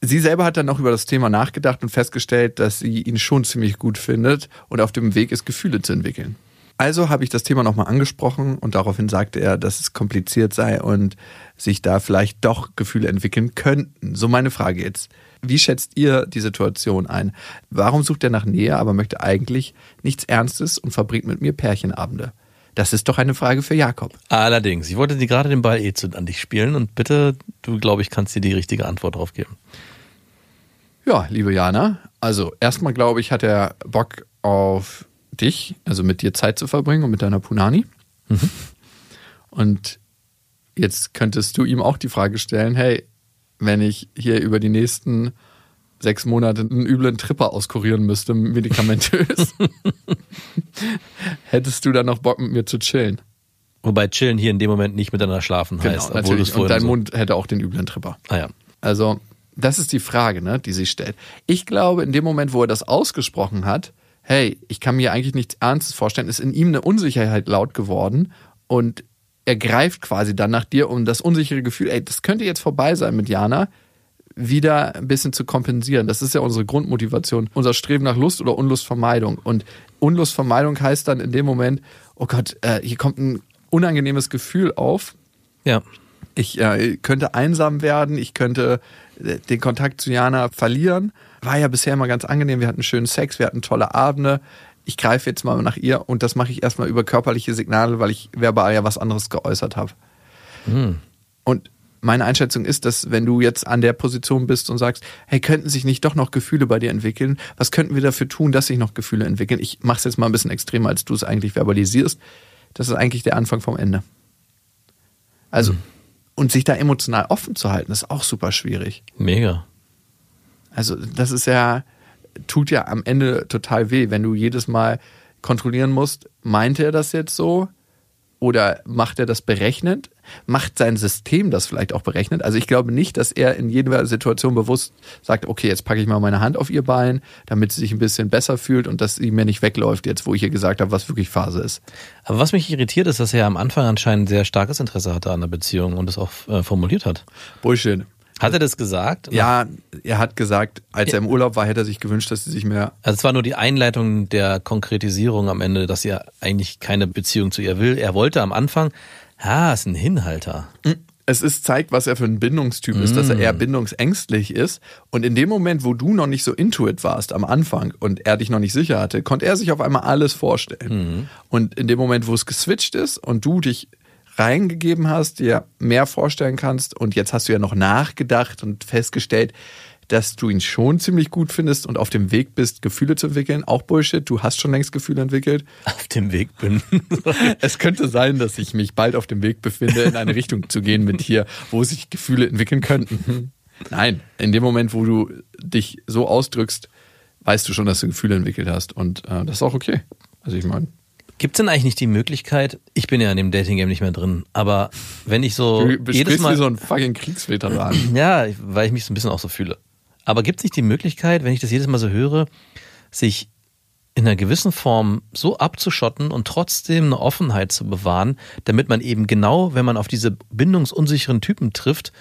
Sie selber hat dann noch über das Thema nachgedacht und festgestellt, dass sie ihn schon ziemlich gut findet und auf dem Weg ist, Gefühle zu entwickeln. Also habe ich das Thema nochmal angesprochen und daraufhin sagte er, dass es kompliziert sei und sich da vielleicht doch Gefühle entwickeln könnten. So meine Frage jetzt. Wie schätzt ihr die Situation ein? Warum sucht er nach Nähe, aber möchte eigentlich nichts Ernstes und verbringt mit mir Pärchenabende? Das ist doch eine Frage für Jakob. Allerdings, ich wollte dir gerade den Ball eh zu, an dich spielen und bitte, du glaube ich, kannst dir die richtige Antwort drauf geben. Ja, liebe Jana, also erstmal glaube ich, hat er Bock auf dich, also mit dir Zeit zu verbringen und mit deiner Punani. Und jetzt könntest du ihm auch die Frage stellen, hey, wenn ich hier über die nächsten sechs Monate einen üblen Tripper auskurieren müsste, medikamentös, hättest du dann noch Bock mit mir zu chillen? Wobei chillen hier in dem Moment nicht miteinander schlafen heißt, obwohl Genau, Und dein so. Mund hätte auch den üblen Tripper. Ah ja. Also, das ist die Frage, ne, die sich stellt. Ich glaube, in dem Moment, wo er das ausgesprochen hat, hey, ich kann mir eigentlich nichts Ernstes vorstellen, ist in ihm eine Unsicherheit laut geworden und er greift quasi dann nach dir um das unsichere Gefühl, ey, das könnte jetzt vorbei sein mit Jana. Wieder ein bisschen zu kompensieren. Das ist ja unsere Grundmotivation, unser Streben nach Lust oder Unlustvermeidung. Und Unlustvermeidung heißt dann in dem Moment, oh Gott, äh, hier kommt ein unangenehmes Gefühl auf. Ja. Ich äh, könnte einsam werden, ich könnte äh, den Kontakt zu Jana verlieren. War ja bisher immer ganz angenehm, wir hatten schönen Sex, wir hatten tolle Abende. Ich greife jetzt mal nach ihr und das mache ich erstmal über körperliche Signale, weil ich verbal ja was anderes geäußert habe. Und meine Einschätzung ist, dass wenn du jetzt an der Position bist und sagst, hey, könnten sich nicht doch noch Gefühle bei dir entwickeln? Was könnten wir dafür tun, dass sich noch Gefühle entwickeln? Ich mache es jetzt mal ein bisschen extremer, als du es eigentlich verbalisierst. Das ist eigentlich der Anfang vom Ende. Also, und sich da emotional offen zu halten, ist auch super schwierig. Mega. Also, das ist ja, tut ja am Ende total weh, wenn du jedes Mal kontrollieren musst, meint er das jetzt so? Oder macht er das berechnend? Macht sein System das vielleicht auch berechnend? Also ich glaube nicht, dass er in jeder Situation bewusst sagt, okay, jetzt packe ich mal meine Hand auf ihr Bein, damit sie sich ein bisschen besser fühlt und dass sie mir nicht wegläuft, jetzt wo ich ihr gesagt habe, was wirklich Phase ist. Aber was mich irritiert, ist, dass er am Anfang anscheinend sehr starkes Interesse hatte an der Beziehung und es auch äh, formuliert hat. Bullshit. Hat er das gesagt? Ja, er hat gesagt, als er im Urlaub war, hätte er sich gewünscht, dass sie sich mehr. Also es war nur die Einleitung der Konkretisierung am Ende, dass er eigentlich keine Beziehung zu ihr will. Er wollte am Anfang, ah, ist ein Hinhalter. Es ist, zeigt, was er für ein Bindungstyp ist, dass er eher bindungsängstlich ist. Und in dem Moment, wo du noch nicht so intuit warst am Anfang und er dich noch nicht sicher hatte, konnte er sich auf einmal alles vorstellen. Und in dem Moment, wo es geswitcht ist und du dich reingegeben hast, dir mehr vorstellen kannst und jetzt hast du ja noch nachgedacht und festgestellt, dass du ihn schon ziemlich gut findest und auf dem Weg bist, Gefühle zu entwickeln. Auch Bullshit, du hast schon längst Gefühle entwickelt. Auf dem Weg bin. Es könnte sein, dass ich mich bald auf dem Weg befinde, in eine Richtung zu gehen mit dir, wo sich Gefühle entwickeln könnten. Nein, in dem Moment, wo du dich so ausdrückst, weißt du schon, dass du Gefühle entwickelt hast und äh, das ist auch okay. Also ich meine, Gibt es denn eigentlich nicht die Möglichkeit, ich bin ja in dem Dating-Game nicht mehr drin, aber wenn ich so du jedes Mal... wie so ein fucking Kriegsveteran. Ja, weil ich mich so ein bisschen auch so fühle. Aber gibt es nicht die Möglichkeit, wenn ich das jedes Mal so höre, sich in einer gewissen Form so abzuschotten und trotzdem eine Offenheit zu bewahren, damit man eben genau, wenn man auf diese bindungsunsicheren Typen trifft,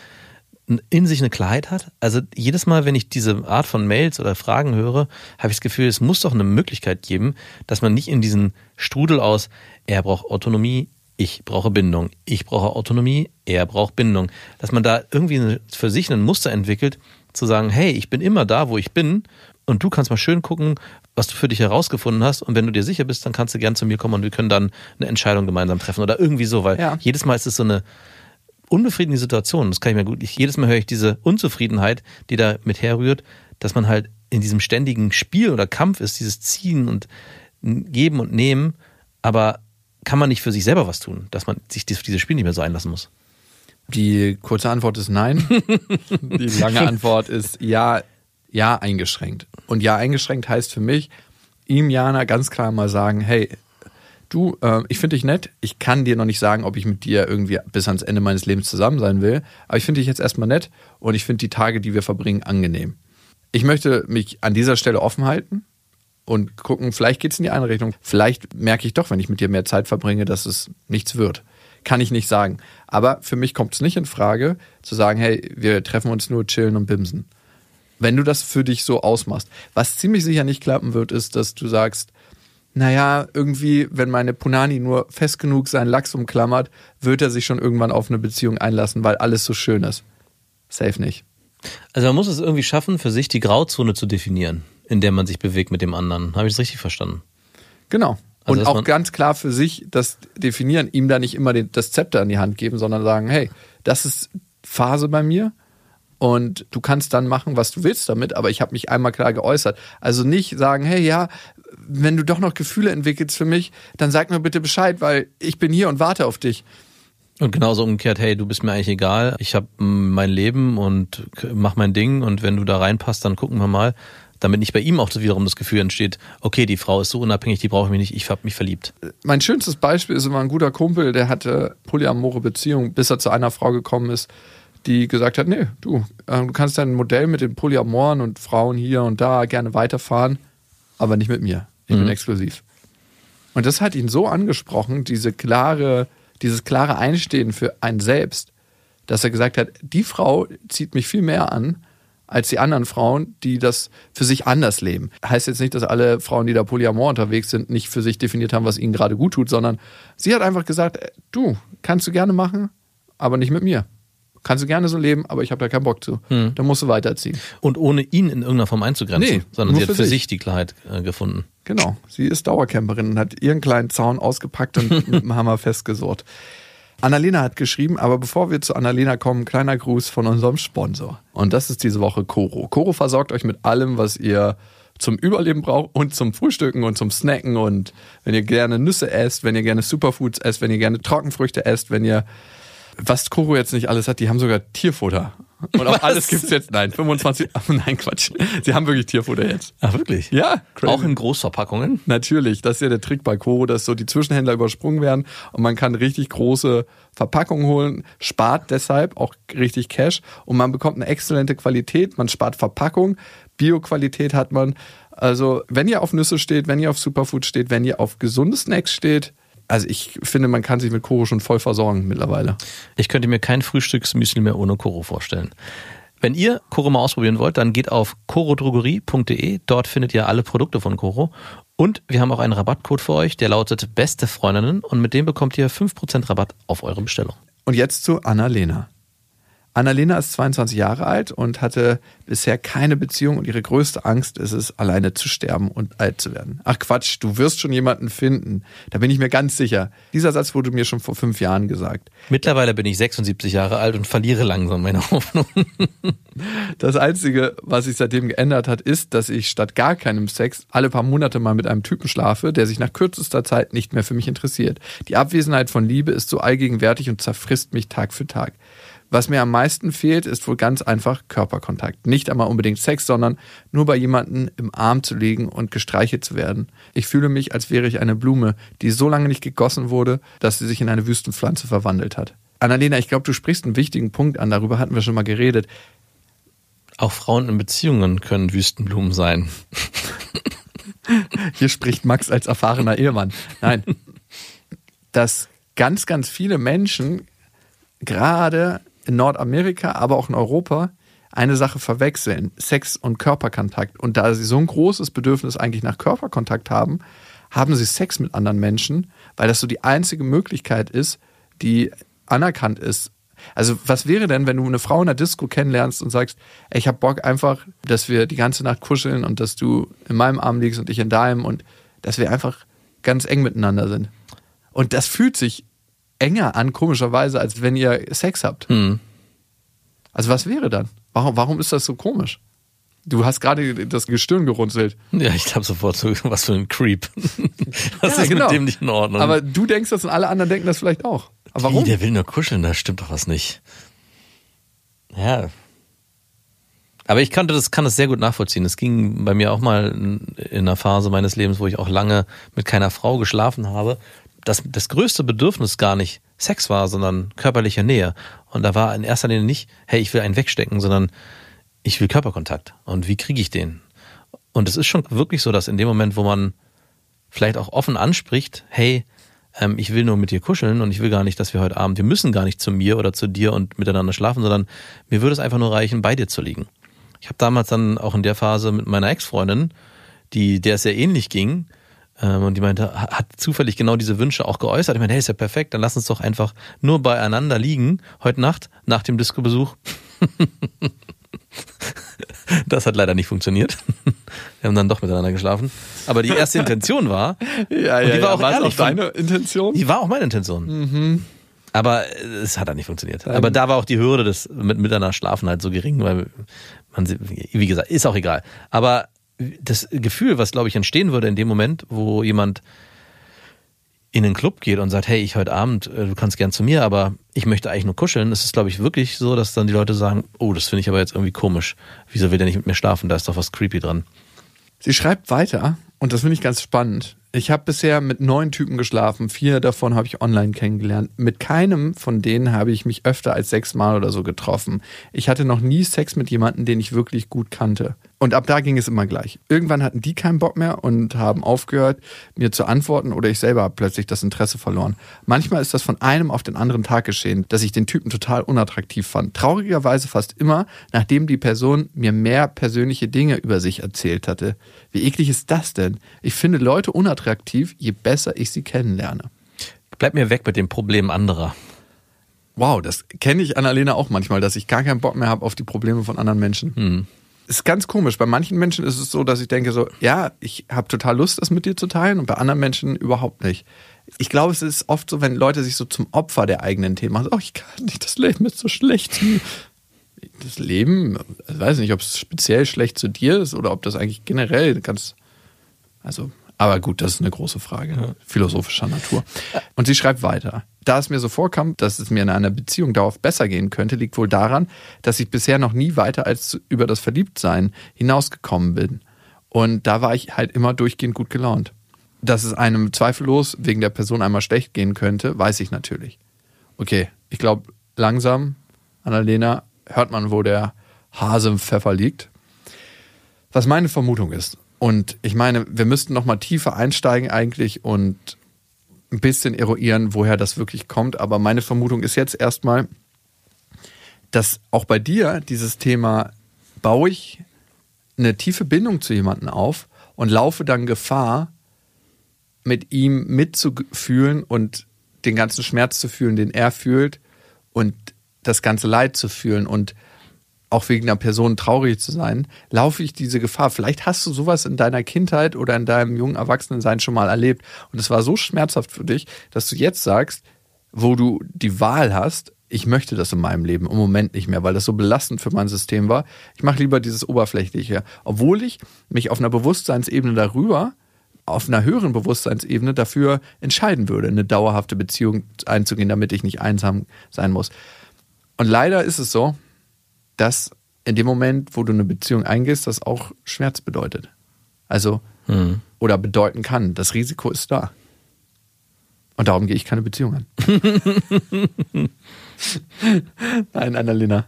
in sich eine Klarheit hat? Also jedes Mal, wenn ich diese Art von Mails oder Fragen höre, habe ich das Gefühl, es muss doch eine Möglichkeit geben, dass man nicht in diesen Strudel aus, er braucht Autonomie, ich brauche Bindung, ich brauche Autonomie, er braucht Bindung, dass man da irgendwie für sich ein Muster entwickelt, zu sagen, hey, ich bin immer da, wo ich bin und du kannst mal schön gucken, was du für dich herausgefunden hast und wenn du dir sicher bist, dann kannst du gern zu mir kommen und wir können dann eine Entscheidung gemeinsam treffen oder irgendwie so, weil Ja. jedes Mal ist es so eine unbefriedigende Situation. Das kann ich mir gut. Ich, jedes Mal höre ich diese Unzufriedenheit, die da mit herrührt, dass man halt in diesem ständigen Spiel oder Kampf ist, dieses Ziehen und Geben und Nehmen, aber kann man nicht für sich selber was tun, dass man sich dies- dieses Spiel nicht mehr so einlassen muss? Die kurze Antwort ist nein. Die lange Antwort ist ja, ja eingeschränkt. Und ja eingeschränkt heißt für mich, ihm Jana ganz klar mal sagen, hey, du, äh, ich finde dich nett. Ich kann dir noch nicht sagen, ob ich mit dir irgendwie bis ans Ende meines Lebens zusammen sein will. Aber ich finde dich jetzt erstmal nett und ich finde die Tage, die wir verbringen, angenehm. Ich möchte mich an dieser Stelle offen halten und gucken, vielleicht geht es in die eine Richtung. Vielleicht merke ich doch, wenn ich mit dir mehr Zeit verbringe, dass es nichts wird. Kann ich nicht sagen. Aber für mich kommt es nicht in Frage, zu sagen, hey, wir treffen uns nur chillen und bimsen. Wenn du das für dich so ausmachst. Was ziemlich sicher nicht klappen wird, ist, dass du sagst, naja, irgendwie, wenn meine Punani nur fest genug seinen Lachs umklammert, wird er sich schon irgendwann auf eine Beziehung einlassen, weil alles so schön ist. Safe nicht. Also man muss es irgendwie schaffen, für sich die Grauzone zu definieren, in der man sich bewegt mit dem anderen. Habe ich das richtig verstanden? Genau. Also, und auch ganz klar für sich das definieren, ihm da nicht immer den, das Zepter in die Hand geben, sondern sagen, hey, das ist Phase bei mir und du kannst dann machen, was du willst damit, aber ich habe mich einmal klar geäußert. Also nicht sagen, hey, ja, wenn du doch noch Gefühle entwickelst für mich, dann sag mir bitte Bescheid, weil ich bin hier und warte auf dich. Und genauso umgekehrt, hey, du bist mir eigentlich egal, ich habe mein Leben und mach mein Ding und wenn du da reinpasst, dann gucken wir mal, damit nicht bei ihm auch wiederum das Gefühl entsteht, okay, die Frau ist so unabhängig, die brauche ich mich nicht, ich habe mich verliebt. Mein schönstes Beispiel ist immer ein guter Kumpel, der hatte polyamore Beziehung, bis er zu einer Frau gekommen ist, die gesagt hat, nee, du, äh, du kannst dein Modell mit den Polyamoren und Frauen hier und da gerne weiterfahren, aber nicht mit mir. Ich bin exklusiv. Und das hat ihn so angesprochen, diese klare, dieses klare Einstehen für einen selbst, dass er gesagt hat, die Frau zieht mich viel mehr an als die anderen Frauen, die das für sich anders leben. Heißt jetzt nicht, dass alle Frauen, die da polyamor unterwegs sind, nicht für sich definiert haben, was ihnen gerade gut tut, sondern sie hat einfach gesagt, äh, du, kannst du gerne machen, aber nicht mit mir. Kannst du gerne so leben, aber ich habe da keinen Bock zu. Hm. Dann musst du weiterziehen. Und ohne ihn in irgendeiner Form einzugrenzen, Nee, sondern sie hat für für sich. sich die Klarheit äh, gefunden. Genau, sie ist Dauercamperin und hat ihren kleinen Zaun ausgepackt und mit dem Hammer festgesurrt. Annalena hat geschrieben, aber bevor wir zu Annalena kommen, kleiner Gruß von unserem Sponsor. Und das ist diese Woche Coro. Coro versorgt euch mit allem, was ihr zum Überleben braucht und zum Frühstücken und zum Snacken und wenn ihr gerne Nüsse esst, wenn ihr gerne Superfoods esst, wenn ihr gerne Trockenfrüchte esst, wenn ihr was Coro jetzt nicht alles hat, die haben sogar Tierfutter. Und auch Was? alles gibt's jetzt. Nein, 25. Nein, Quatsch. Sie haben wirklich Tierfutter jetzt. Ah, wirklich? Ja, crazy. Auch in Großverpackungen? Natürlich, das ist ja der Trick bei Coro, dass so die Zwischenhändler übersprungen werden und man kann richtig große Verpackungen holen, spart deshalb auch richtig Cash und man bekommt eine exzellente Qualität, man spart Verpackung, Bio-Qualität hat man. Also, wenn ihr auf Nüsse steht, wenn ihr auf Superfood steht, wenn ihr auf gesunde Snacks steht, also ich finde, man kann sich mit Coro schon voll versorgen mittlerweile. Ich könnte mir kein Frühstücksmüsli mehr ohne Koro vorstellen. Wenn ihr Koro mal ausprobieren wollt, dann geht auf korodrogerie.de. Dort findet ihr alle Produkte von Koro. Und wir haben auch einen Rabattcode für euch, der lautet Beste Freundinnen. Und mit dem bekommt ihr 5% Rabatt auf eure Bestellung. Und jetzt zu Annalena. Annalena ist 22 Jahre alt und hatte bisher keine Beziehung und ihre größte Angst ist es, alleine zu sterben und alt zu werden. Ach Quatsch, du wirst schon jemanden finden. Da bin ich mir ganz sicher. Dieser Satz wurde mir schon vor fünf Jahren gesagt. Mittlerweile bin ich 76 Jahre alt und verliere langsam meine Hoffnung. Das Einzige, was sich seitdem geändert hat, ist, dass ich statt gar keinem Sex alle paar Monate mal mit einem Typen schlafe, der sich nach kürzester Zeit nicht mehr für mich interessiert. Die Abwesenheit von Liebe ist so allgegenwärtig und zerfrisst mich Tag für Tag. Was mir am meisten fehlt, ist wohl ganz einfach Körperkontakt. Nicht einmal unbedingt Sex, sondern nur bei jemandem im Arm zu liegen und gestreichelt zu werden. Ich fühle mich, als wäre ich eine Blume, die so lange nicht gegossen wurde, dass sie sich in eine Wüstenpflanze verwandelt hat. Annalena, ich glaube, du sprichst einen wichtigen Punkt an, darüber hatten wir schon mal geredet. Auch Frauen in Beziehungen können Wüstenblumen sein. Hier spricht Max als erfahrener Ehemann. Nein. Dass ganz, ganz viele Menschen, gerade in Nordamerika, aber auch in Europa, eine Sache verwechseln. Sex und Körperkontakt. Und da sie so ein großes Bedürfnis eigentlich nach Körperkontakt haben, haben sie Sex mit anderen Menschen, weil das so die einzige Möglichkeit ist, die anerkannt ist. Also was wäre denn, wenn du eine Frau in der Disco kennenlernst und sagst, ey, ich hab Bock einfach, dass wir die ganze Nacht kuscheln und dass du in meinem Arm liegst und ich in deinem und dass wir einfach ganz eng miteinander sind. Und das fühlt sich enger an, komischerweise, als wenn ihr Sex habt. Hm. Also was wäre dann? Warum, warum ist das so komisch? Du hast gerade das Gestirn gerunzelt. Ja, ich glaube sofort so, was für ein Creep. Was Ja, ist genau. mit dem nicht in Ordnung? Aber du denkst das und alle anderen denken das vielleicht auch. Aber warum? Wie, der will nur kuscheln, da stimmt doch was nicht. Ja. Aber ich kannte das, kann das sehr gut nachvollziehen. Es ging bei mir auch mal in einer Phase meines Lebens, wo ich auch lange mit keiner Frau geschlafen habe, dass das größte Bedürfnis gar nicht Sex war, sondern körperliche Nähe. Und da war in erster Linie nicht, hey, ich will einen wegstecken, sondern ich will Körperkontakt. Und wie kriege ich den? Und es ist schon wirklich so, dass in dem Moment, wo man vielleicht auch offen anspricht, hey, ähm, ich will nur mit dir kuscheln und ich will gar nicht, dass wir heute Abend, wir müssen gar nicht zu mir oder zu dir und miteinander schlafen, sondern mir würde es einfach nur reichen, bei dir zu liegen. Ich habe damals dann auch in der Phase mit meiner Ex-Freundin, die der es sehr ähnlich ging, und die meinte, ha- hat zufällig genau diese Wünsche auch geäußert. Ich meinte, hey, ist ja perfekt, dann lass uns doch einfach nur beieinander liegen, heute Nacht, nach dem Disco-Besuch. Das hat leider nicht funktioniert. Wir haben dann doch miteinander geschlafen. Aber die erste Intention war, ja, und die war auch War es ehrlich auch deine Intention? die war auch meine Intention. Aber äh, es hat dann nicht funktioniert. Aber da war auch die Hürde des mit miteinander schlafen halt so gering, weil man, wie gesagt, ist auch egal. Aber das Gefühl, was glaube ich entstehen würde in dem Moment, wo jemand in den Club geht und sagt, hey, ich heute Abend, äh, du kannst gern zu mir, aber ich möchte eigentlich nur kuscheln, ist es glaube ich wirklich so, dass dann die Leute sagen, oh, das finde ich aber jetzt irgendwie komisch. Wieso will der nicht mit mir schlafen? Da ist doch was creepy dran. Sie schreibt weiter und das finde ich ganz spannend. Ich habe bisher mit neun Typen geschlafen, vier davon habe ich online kennengelernt. Mit keinem von denen habe ich mich öfter als sechs Mal oder so getroffen. Ich hatte noch nie Sex mit jemandem, den ich wirklich gut kannte. Und ab da ging es immer gleich. Irgendwann hatten die keinen Bock mehr und haben aufgehört, mir zu antworten oder ich selber habe plötzlich das Interesse verloren. Manchmal ist das von einem auf den anderen Tag geschehen, dass ich den Typen total unattraktiv fand. Traurigerweise fast immer, nachdem die Person mir mehr persönliche Dinge über sich erzählt hatte. Wie eklig ist das denn? Ich finde Leute unattraktiv, je besser ich sie kennenlerne. Bleib mir weg mit dem Problem anderer. Wow, das kenne ich Annalena auch manchmal, dass ich gar keinen Bock mehr habe auf die Probleme von anderen Menschen. Hm. Ist ganz komisch. Bei manchen Menschen ist es so, dass ich denke so, ja, ich habe total Lust, das mit dir zu teilen und bei anderen Menschen überhaupt nicht. Ich glaube, es ist oft so, wenn Leute sich so zum Opfer der eigenen Themen machen, oh, ich kann nicht, das Leben ist so schlecht. Das Leben, ich weiß nicht, ob es speziell schlecht zu dir ist oder ob das eigentlich generell ganz, also aber gut, das ist eine große Frage, ja. philosophischer Natur. Und sie schreibt weiter. Da es mir so vorkam, dass es mir in einer Beziehung darauf besser gehen könnte, liegt wohl daran, dass ich bisher noch nie weiter als über das Verliebtsein hinausgekommen bin. Und da war ich halt immer durchgehend gut gelaunt. Dass es einem zweifellos wegen der Person einmal schlecht gehen könnte, weiß ich natürlich. Okay, ich glaube, langsam, Annalena, hört man, wo der Hase im Pfeffer liegt. Was meine Vermutung ist, und ich meine, wir müssten noch mal tiefer einsteigen eigentlich und ein bisschen eruieren, woher das wirklich kommt. Aber meine Vermutung ist jetzt erstmal, dass auch bei dir dieses Thema, baue ich eine tiefe Bindung zu jemandem auf und laufe dann Gefahr, mit ihm mitzufühlen und den ganzen Schmerz zu fühlen, den er fühlt und das ganze Leid zu fühlen und auch wegen einer Person traurig zu sein, laufe ich diese Gefahr. Vielleicht hast du sowas in deiner Kindheit oder in deinem jungen Erwachsenensein schon mal erlebt und es war so schmerzhaft für dich, dass du jetzt sagst, wo du die Wahl hast, ich möchte das in meinem Leben im Moment nicht mehr, weil das so belastend für mein System war. Ich mache lieber dieses Oberflächliche, obwohl ich mich auf einer Bewusstseinsebene darüber, auf einer höheren Bewusstseinsebene dafür entscheiden würde, eine dauerhafte Beziehung einzugehen, damit ich nicht einsam sein muss. Und leider ist es so, dass in dem Moment, wo du eine Beziehung eingehst, das auch Schmerz bedeutet. Also, hm. oder bedeuten kann. Das Risiko ist da. Und darum gehe ich keine Beziehung an. Nein, Annalena.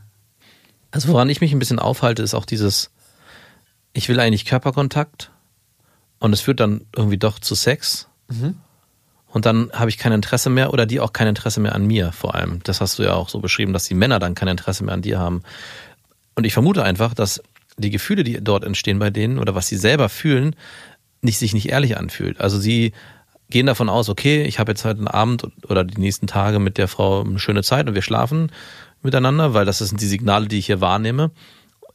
Also, woran ich mich ein bisschen aufhalte, ist auch dieses, ich will eigentlich Körperkontakt und es führt dann irgendwie doch zu Sex. Mhm. Und dann habe ich kein Interesse mehr oder die auch kein Interesse mehr an mir vor allem. Das hast du ja auch so beschrieben, dass die Männer dann kein Interesse mehr an dir haben. Und ich vermute einfach, dass die Gefühle, die dort entstehen bei denen oder was sie selber fühlen, nicht sich nicht ehrlich anfühlt. Also sie gehen davon aus, okay, ich habe jetzt heute Abend oder die nächsten Tage mit der Frau eine schöne Zeit und wir schlafen miteinander, weil das sind die Signale, die ich hier wahrnehme,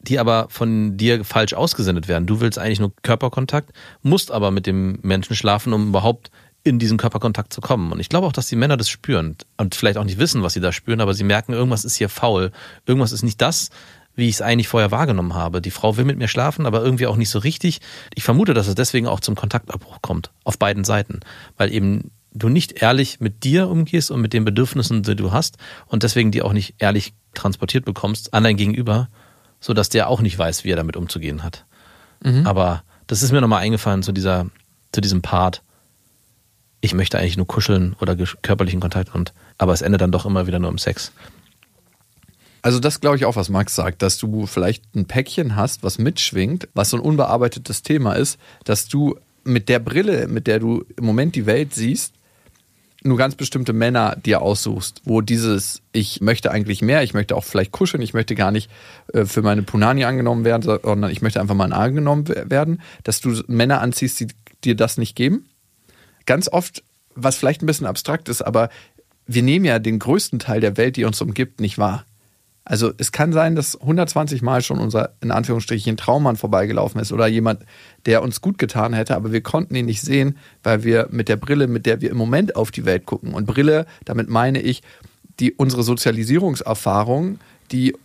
die aber von dir falsch ausgesendet werden. Du willst eigentlich nur Körperkontakt, musst aber mit dem Menschen schlafen, um überhaupt in diesen Körperkontakt zu kommen. Und ich glaube auch, dass die Männer das spüren und vielleicht auch nicht wissen, was sie da spüren, aber sie merken, irgendwas ist hier faul. Irgendwas ist nicht das, wie ich es eigentlich vorher wahrgenommen habe. Die Frau will mit mir schlafen, aber irgendwie auch nicht so richtig. Ich vermute, dass es deswegen auch zum Kontaktabbruch kommt, auf beiden Seiten, weil eben du nicht ehrlich mit dir umgehst und mit den Bedürfnissen, die du hast und deswegen die auch nicht ehrlich transportiert bekommst an dein Gegenüber, sodass der auch nicht weiß, wie er damit umzugehen hat. Mhm. Aber das ist mir nochmal eingefallen zu dieser, zu diesem Part ich möchte eigentlich nur kuscheln oder körperlichen Kontakt und aber es endet dann doch immer wieder nur im Sex. Also das glaube ich auch, was Max sagt, dass du vielleicht ein Päckchen hast, was mitschwingt, was so ein unbearbeitetes Thema ist, dass du mit der Brille, mit der du im Moment die Welt siehst, nur ganz bestimmte Männer dir aussuchst, wo dieses, ich möchte eigentlich mehr, ich möchte auch vielleicht kuscheln, ich möchte gar nicht äh, für meine Punani angenommen werden, sondern ich möchte einfach mal angenommen werden, dass du Männer anziehst, die dir das nicht geben ganz oft, was vielleicht ein bisschen abstrakt ist, aber wir nehmen ja den größten Teil der Welt, die uns umgibt, nicht wahr. Also es kann sein, dass 120 Mal schon unser, in Anführungsstrichen, Traummann vorbeigelaufen ist oder jemand, der uns gut getan hätte, aber wir konnten ihn nicht sehen, weil wir mit der Brille, mit der wir im Moment auf die Welt gucken. Und Brille, damit meine ich, die unsere Sozialisierungserfahrungen, die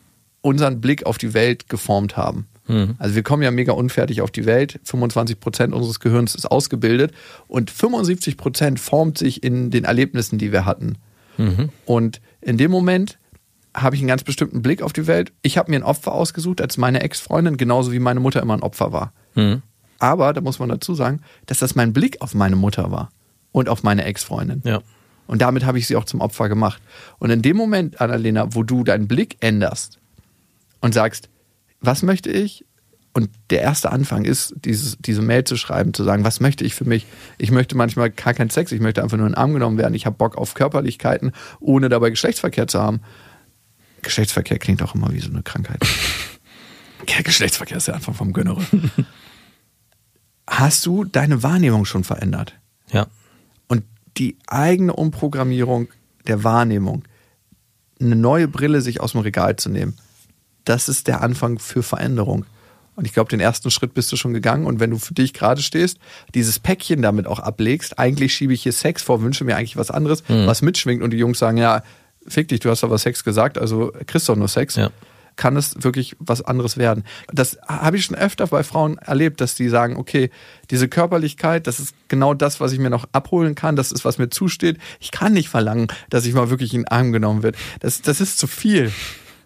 unseren Blick auf die Welt geformt haben. Mhm. Also wir kommen ja mega unfertig auf die Welt. 25 Prozent unseres Gehirns ist ausgebildet und 75 Prozent formt sich in den Erlebnissen, die wir hatten. Mhm. Und in dem Moment habe ich einen ganz bestimmten Blick auf die Welt. Ich habe mir ein Opfer ausgesucht als meine Ex-Freundin, genauso wie meine Mutter immer ein Opfer war. Mhm. Aber da muss man dazu sagen, dass das mein Blick auf meine Mutter war und auf meine Ex-Freundin. Ja. Und damit habe ich sie auch zum Opfer gemacht. Und in dem Moment, Annalena, wo du deinen Blick änderst und sagst, was möchte ich? Und der erste Anfang ist, dieses, diese Mail zu schreiben, zu sagen, was möchte ich für mich? Ich möchte manchmal gar keinen Sex, ich möchte einfach nur in den Arm genommen werden. Ich habe Bock auf Körperlichkeiten, ohne dabei Geschlechtsverkehr zu haben. Geschlechtsverkehr klingt auch immer wie so eine Krankheit. Ja, Geschlechtsverkehr ist ja einfach vom Gönnere. Hast du deine Wahrnehmung schon verändert? Ja. Und die eigene Umprogrammierung der Wahrnehmung, eine neue Brille sich aus dem Regal zu nehmen, das ist der Anfang für Veränderung. Und ich glaube, den ersten Schritt bist du schon gegangen. Und wenn du für dich gerade stehst, dieses Päckchen damit auch ablegst, eigentlich schiebe ich hier Sex vor, wünsche mir eigentlich was anderes, was mitschwingt und die Jungs sagen, ja, fick dich, du hast aber Sex gesagt, also kriegst doch nur Sex. Ja. Kann es wirklich was anderes werden? Das habe ich schon öfter bei Frauen erlebt, dass die sagen, okay, diese Körperlichkeit, das ist genau das, was ich mir noch abholen kann, das ist, was mir zusteht. Ich kann nicht verlangen, dass ich mal wirklich in den Arm genommen wird. Das, das ist zu viel.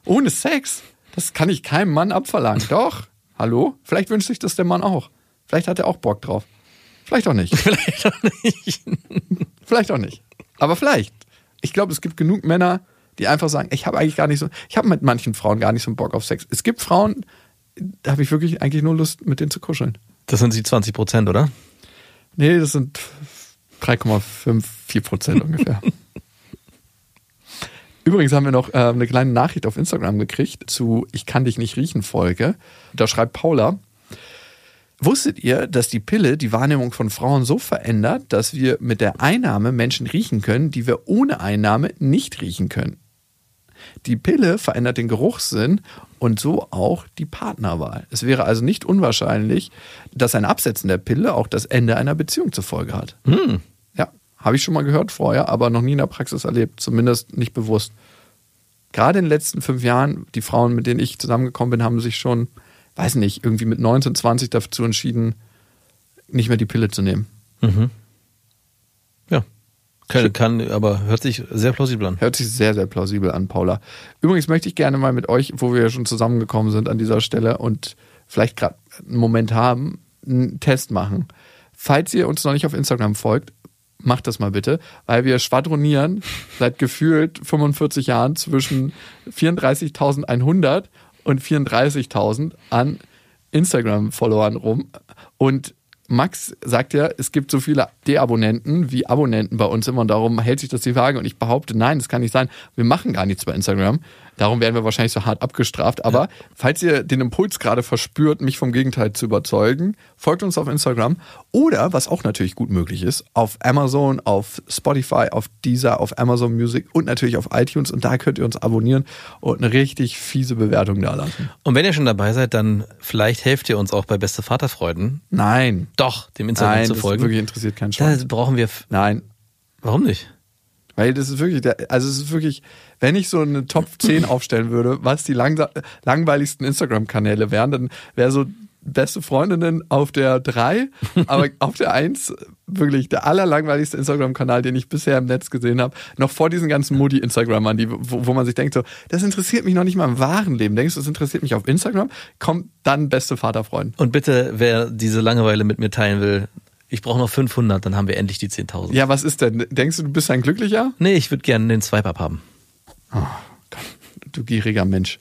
Ohne Sex. Das kann ich keinem Mann abverlangen. Doch. Hallo? Vielleicht wünscht sich das der Mann auch. Vielleicht hat er auch Bock drauf. Vielleicht auch nicht. Vielleicht auch nicht. Vielleicht auch nicht. Aber vielleicht. Ich glaube, es gibt genug Männer, die einfach sagen, ich habe eigentlich gar nicht so, ich habe mit manchen Frauen gar nicht so einen Bock auf Sex. Es gibt Frauen, da habe ich wirklich eigentlich nur Lust, mit denen zu kuscheln. Das sind die 20 Prozent, oder? Nee, das sind 3,54 Prozent ungefähr. Übrigens haben wir noch äh, eine kleine Nachricht auf Instagram gekriegt zu Ich kann dich nicht riechen Folge. Da schreibt Paula, Wusstet ihr, dass die Pille die Wahrnehmung von Frauen so verändert, dass wir mit der Einnahme Menschen riechen können, die wir ohne Einnahme nicht riechen können? Die Pille verändert den Geruchssinn und so auch die Partnerwahl. Es wäre also nicht unwahrscheinlich, dass ein Absetzen der Pille auch das Ende einer Beziehung zur Folge hat. Ja, habe ich schon mal gehört vorher, aber noch nie in der Praxis erlebt, zumindest nicht bewusst. Gerade in den letzten fünf Jahren, die Frauen, mit denen ich zusammengekommen bin, haben sich schon, weiß nicht, irgendwie mit 19, 20 dazu entschieden, nicht mehr die Pille zu nehmen. Ja. Kann, kann, aber hört sich sehr plausibel an. Hört sich sehr, sehr plausibel an, Paula. Übrigens möchte ich gerne mal mit euch, wo wir ja schon zusammengekommen sind an dieser Stelle und vielleicht gerade einen Moment haben, einen Test machen. Falls ihr uns noch nicht auf Instagram folgt, macht das mal bitte, weil wir schwadronieren seit gefühlt 45 Jahren zwischen 34.100 und 34.000 an Instagram-Followern rum. Und Max sagt ja, es gibt so viele Deabonnenten wie Abonnenten bei uns immer und darum hält sich das die Waage und ich behaupte, nein, das kann nicht sein. Wir machen gar nichts bei Instagram. Darum werden wir wahrscheinlich so hart abgestraft. Aber falls ihr den Impuls gerade verspürt, mich vom Gegenteil zu überzeugen, folgt uns auf Instagram oder, was auch natürlich gut möglich ist, auf Amazon, auf Spotify, auf Deezer, auf Amazon Music und natürlich auf iTunes. Und da könnt ihr uns abonnieren und eine richtig fiese Bewertung da lassen. Und wenn ihr schon dabei seid, dann vielleicht helft ihr uns auch bei Beste Vaterfreuden. Nein. Doch, dem Instagram Nein, zu das folgen. wirklich interessiert keinen Da Schwein. brauchen wir. Nein, Warum nicht? Weil das ist wirklich, der, also es ist wirklich, wenn ich so eine Top 10 aufstellen würde, was die langweiligsten Instagram-Kanäle wären, dann wäre so beste Freundinnen auf der 3, aber auf der 1 wirklich der allerlangweiligste Instagram-Kanal, den ich bisher im Netz gesehen habe, noch vor diesen ganzen Moody-Instagrammern, die, wo, wo man sich denkt so, das interessiert mich noch nicht mal im wahren Leben. Denkst du, das interessiert mich auf Instagram? Kommt dann beste Vaterfreund. Und bitte, wer diese Langeweile mit mir teilen will, ich brauche noch 500, dann haben wir endlich die 10.000. Ja, was ist denn? Denkst du, du bist ein Glücklicher? Nee, ich würde gerne den Swipe-Up haben. Du gieriger Mensch.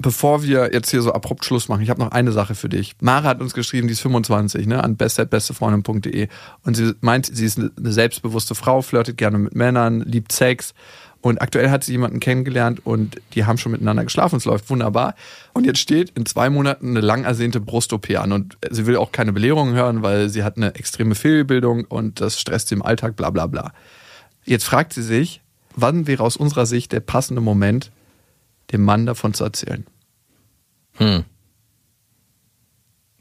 Bevor wir jetzt hier so abrupt Schluss machen, ich habe noch eine Sache für dich. Mara hat uns geschrieben, die ist 25, ne, an best@bestefreundin.de und sie meint, sie ist eine selbstbewusste Frau, flirtet gerne mit Männern, liebt Sex und aktuell hat sie jemanden kennengelernt und die haben schon miteinander geschlafen, es läuft wunderbar. Und jetzt steht in zwei Monaten eine lang ersehnte Brust-OP an und sie will auch keine Belehrungen hören, weil sie hat eine extreme Fehlbildung und das stresst sie im Alltag, bla bla bla. Jetzt fragt sie sich, wann wäre aus unserer Sicht der passende Moment, dem Mann davon zu erzählen? Hm.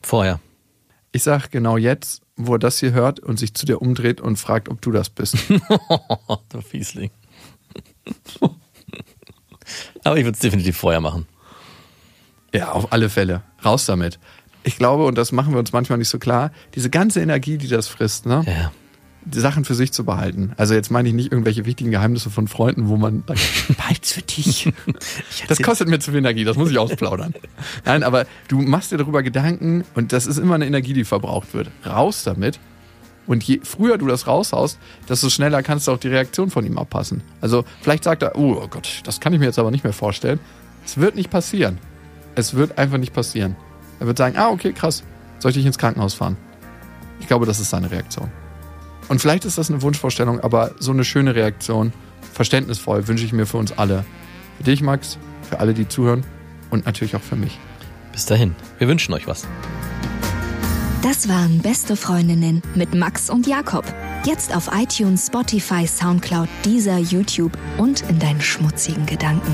Vorher. Ich sag genau jetzt, wo er das hier hört und sich zu dir umdreht und fragt, ob du das bist. Du Fiesling. Aber ich würde es definitiv vorher machen. ja, auf alle Fälle. Raus damit. Ich glaube, und das machen wir uns manchmal nicht so klar, diese ganze Energie, die das frisst, ne? Ja. Die Sachen für sich zu behalten. Also jetzt meine ich nicht irgendwelche wichtigen Geheimnisse von Freunden, wo man sagt, behalt's für dich. Das kostet mir zu viel Energie, das muss ich ausplaudern. Nein, aber du machst dir darüber Gedanken und das ist immer eine Energie, die verbraucht wird. Raus damit. Und je früher du das raushaust, desto schneller kannst du auch die Reaktion von ihm abpassen. Also vielleicht sagt er, oh Gott, das kann ich mir jetzt aber nicht mehr vorstellen. Es wird nicht passieren. Es wird einfach nicht passieren. Er wird sagen, ah, okay, krass, soll ich dich ins Krankenhaus fahren? Ich glaube, das ist seine Reaktion. Und vielleicht ist das eine Wunschvorstellung, aber so eine schöne Reaktion, verständnisvoll, wünsche ich mir für uns alle. Für dich, Max, für alle, die zuhören und natürlich auch für mich. Bis dahin, wir wünschen euch was. Das waren Beste Freundinnen mit Max und Jakob. Jetzt auf iTunes, Spotify, Soundcloud, dieser YouTube und in deinen schmutzigen Gedanken.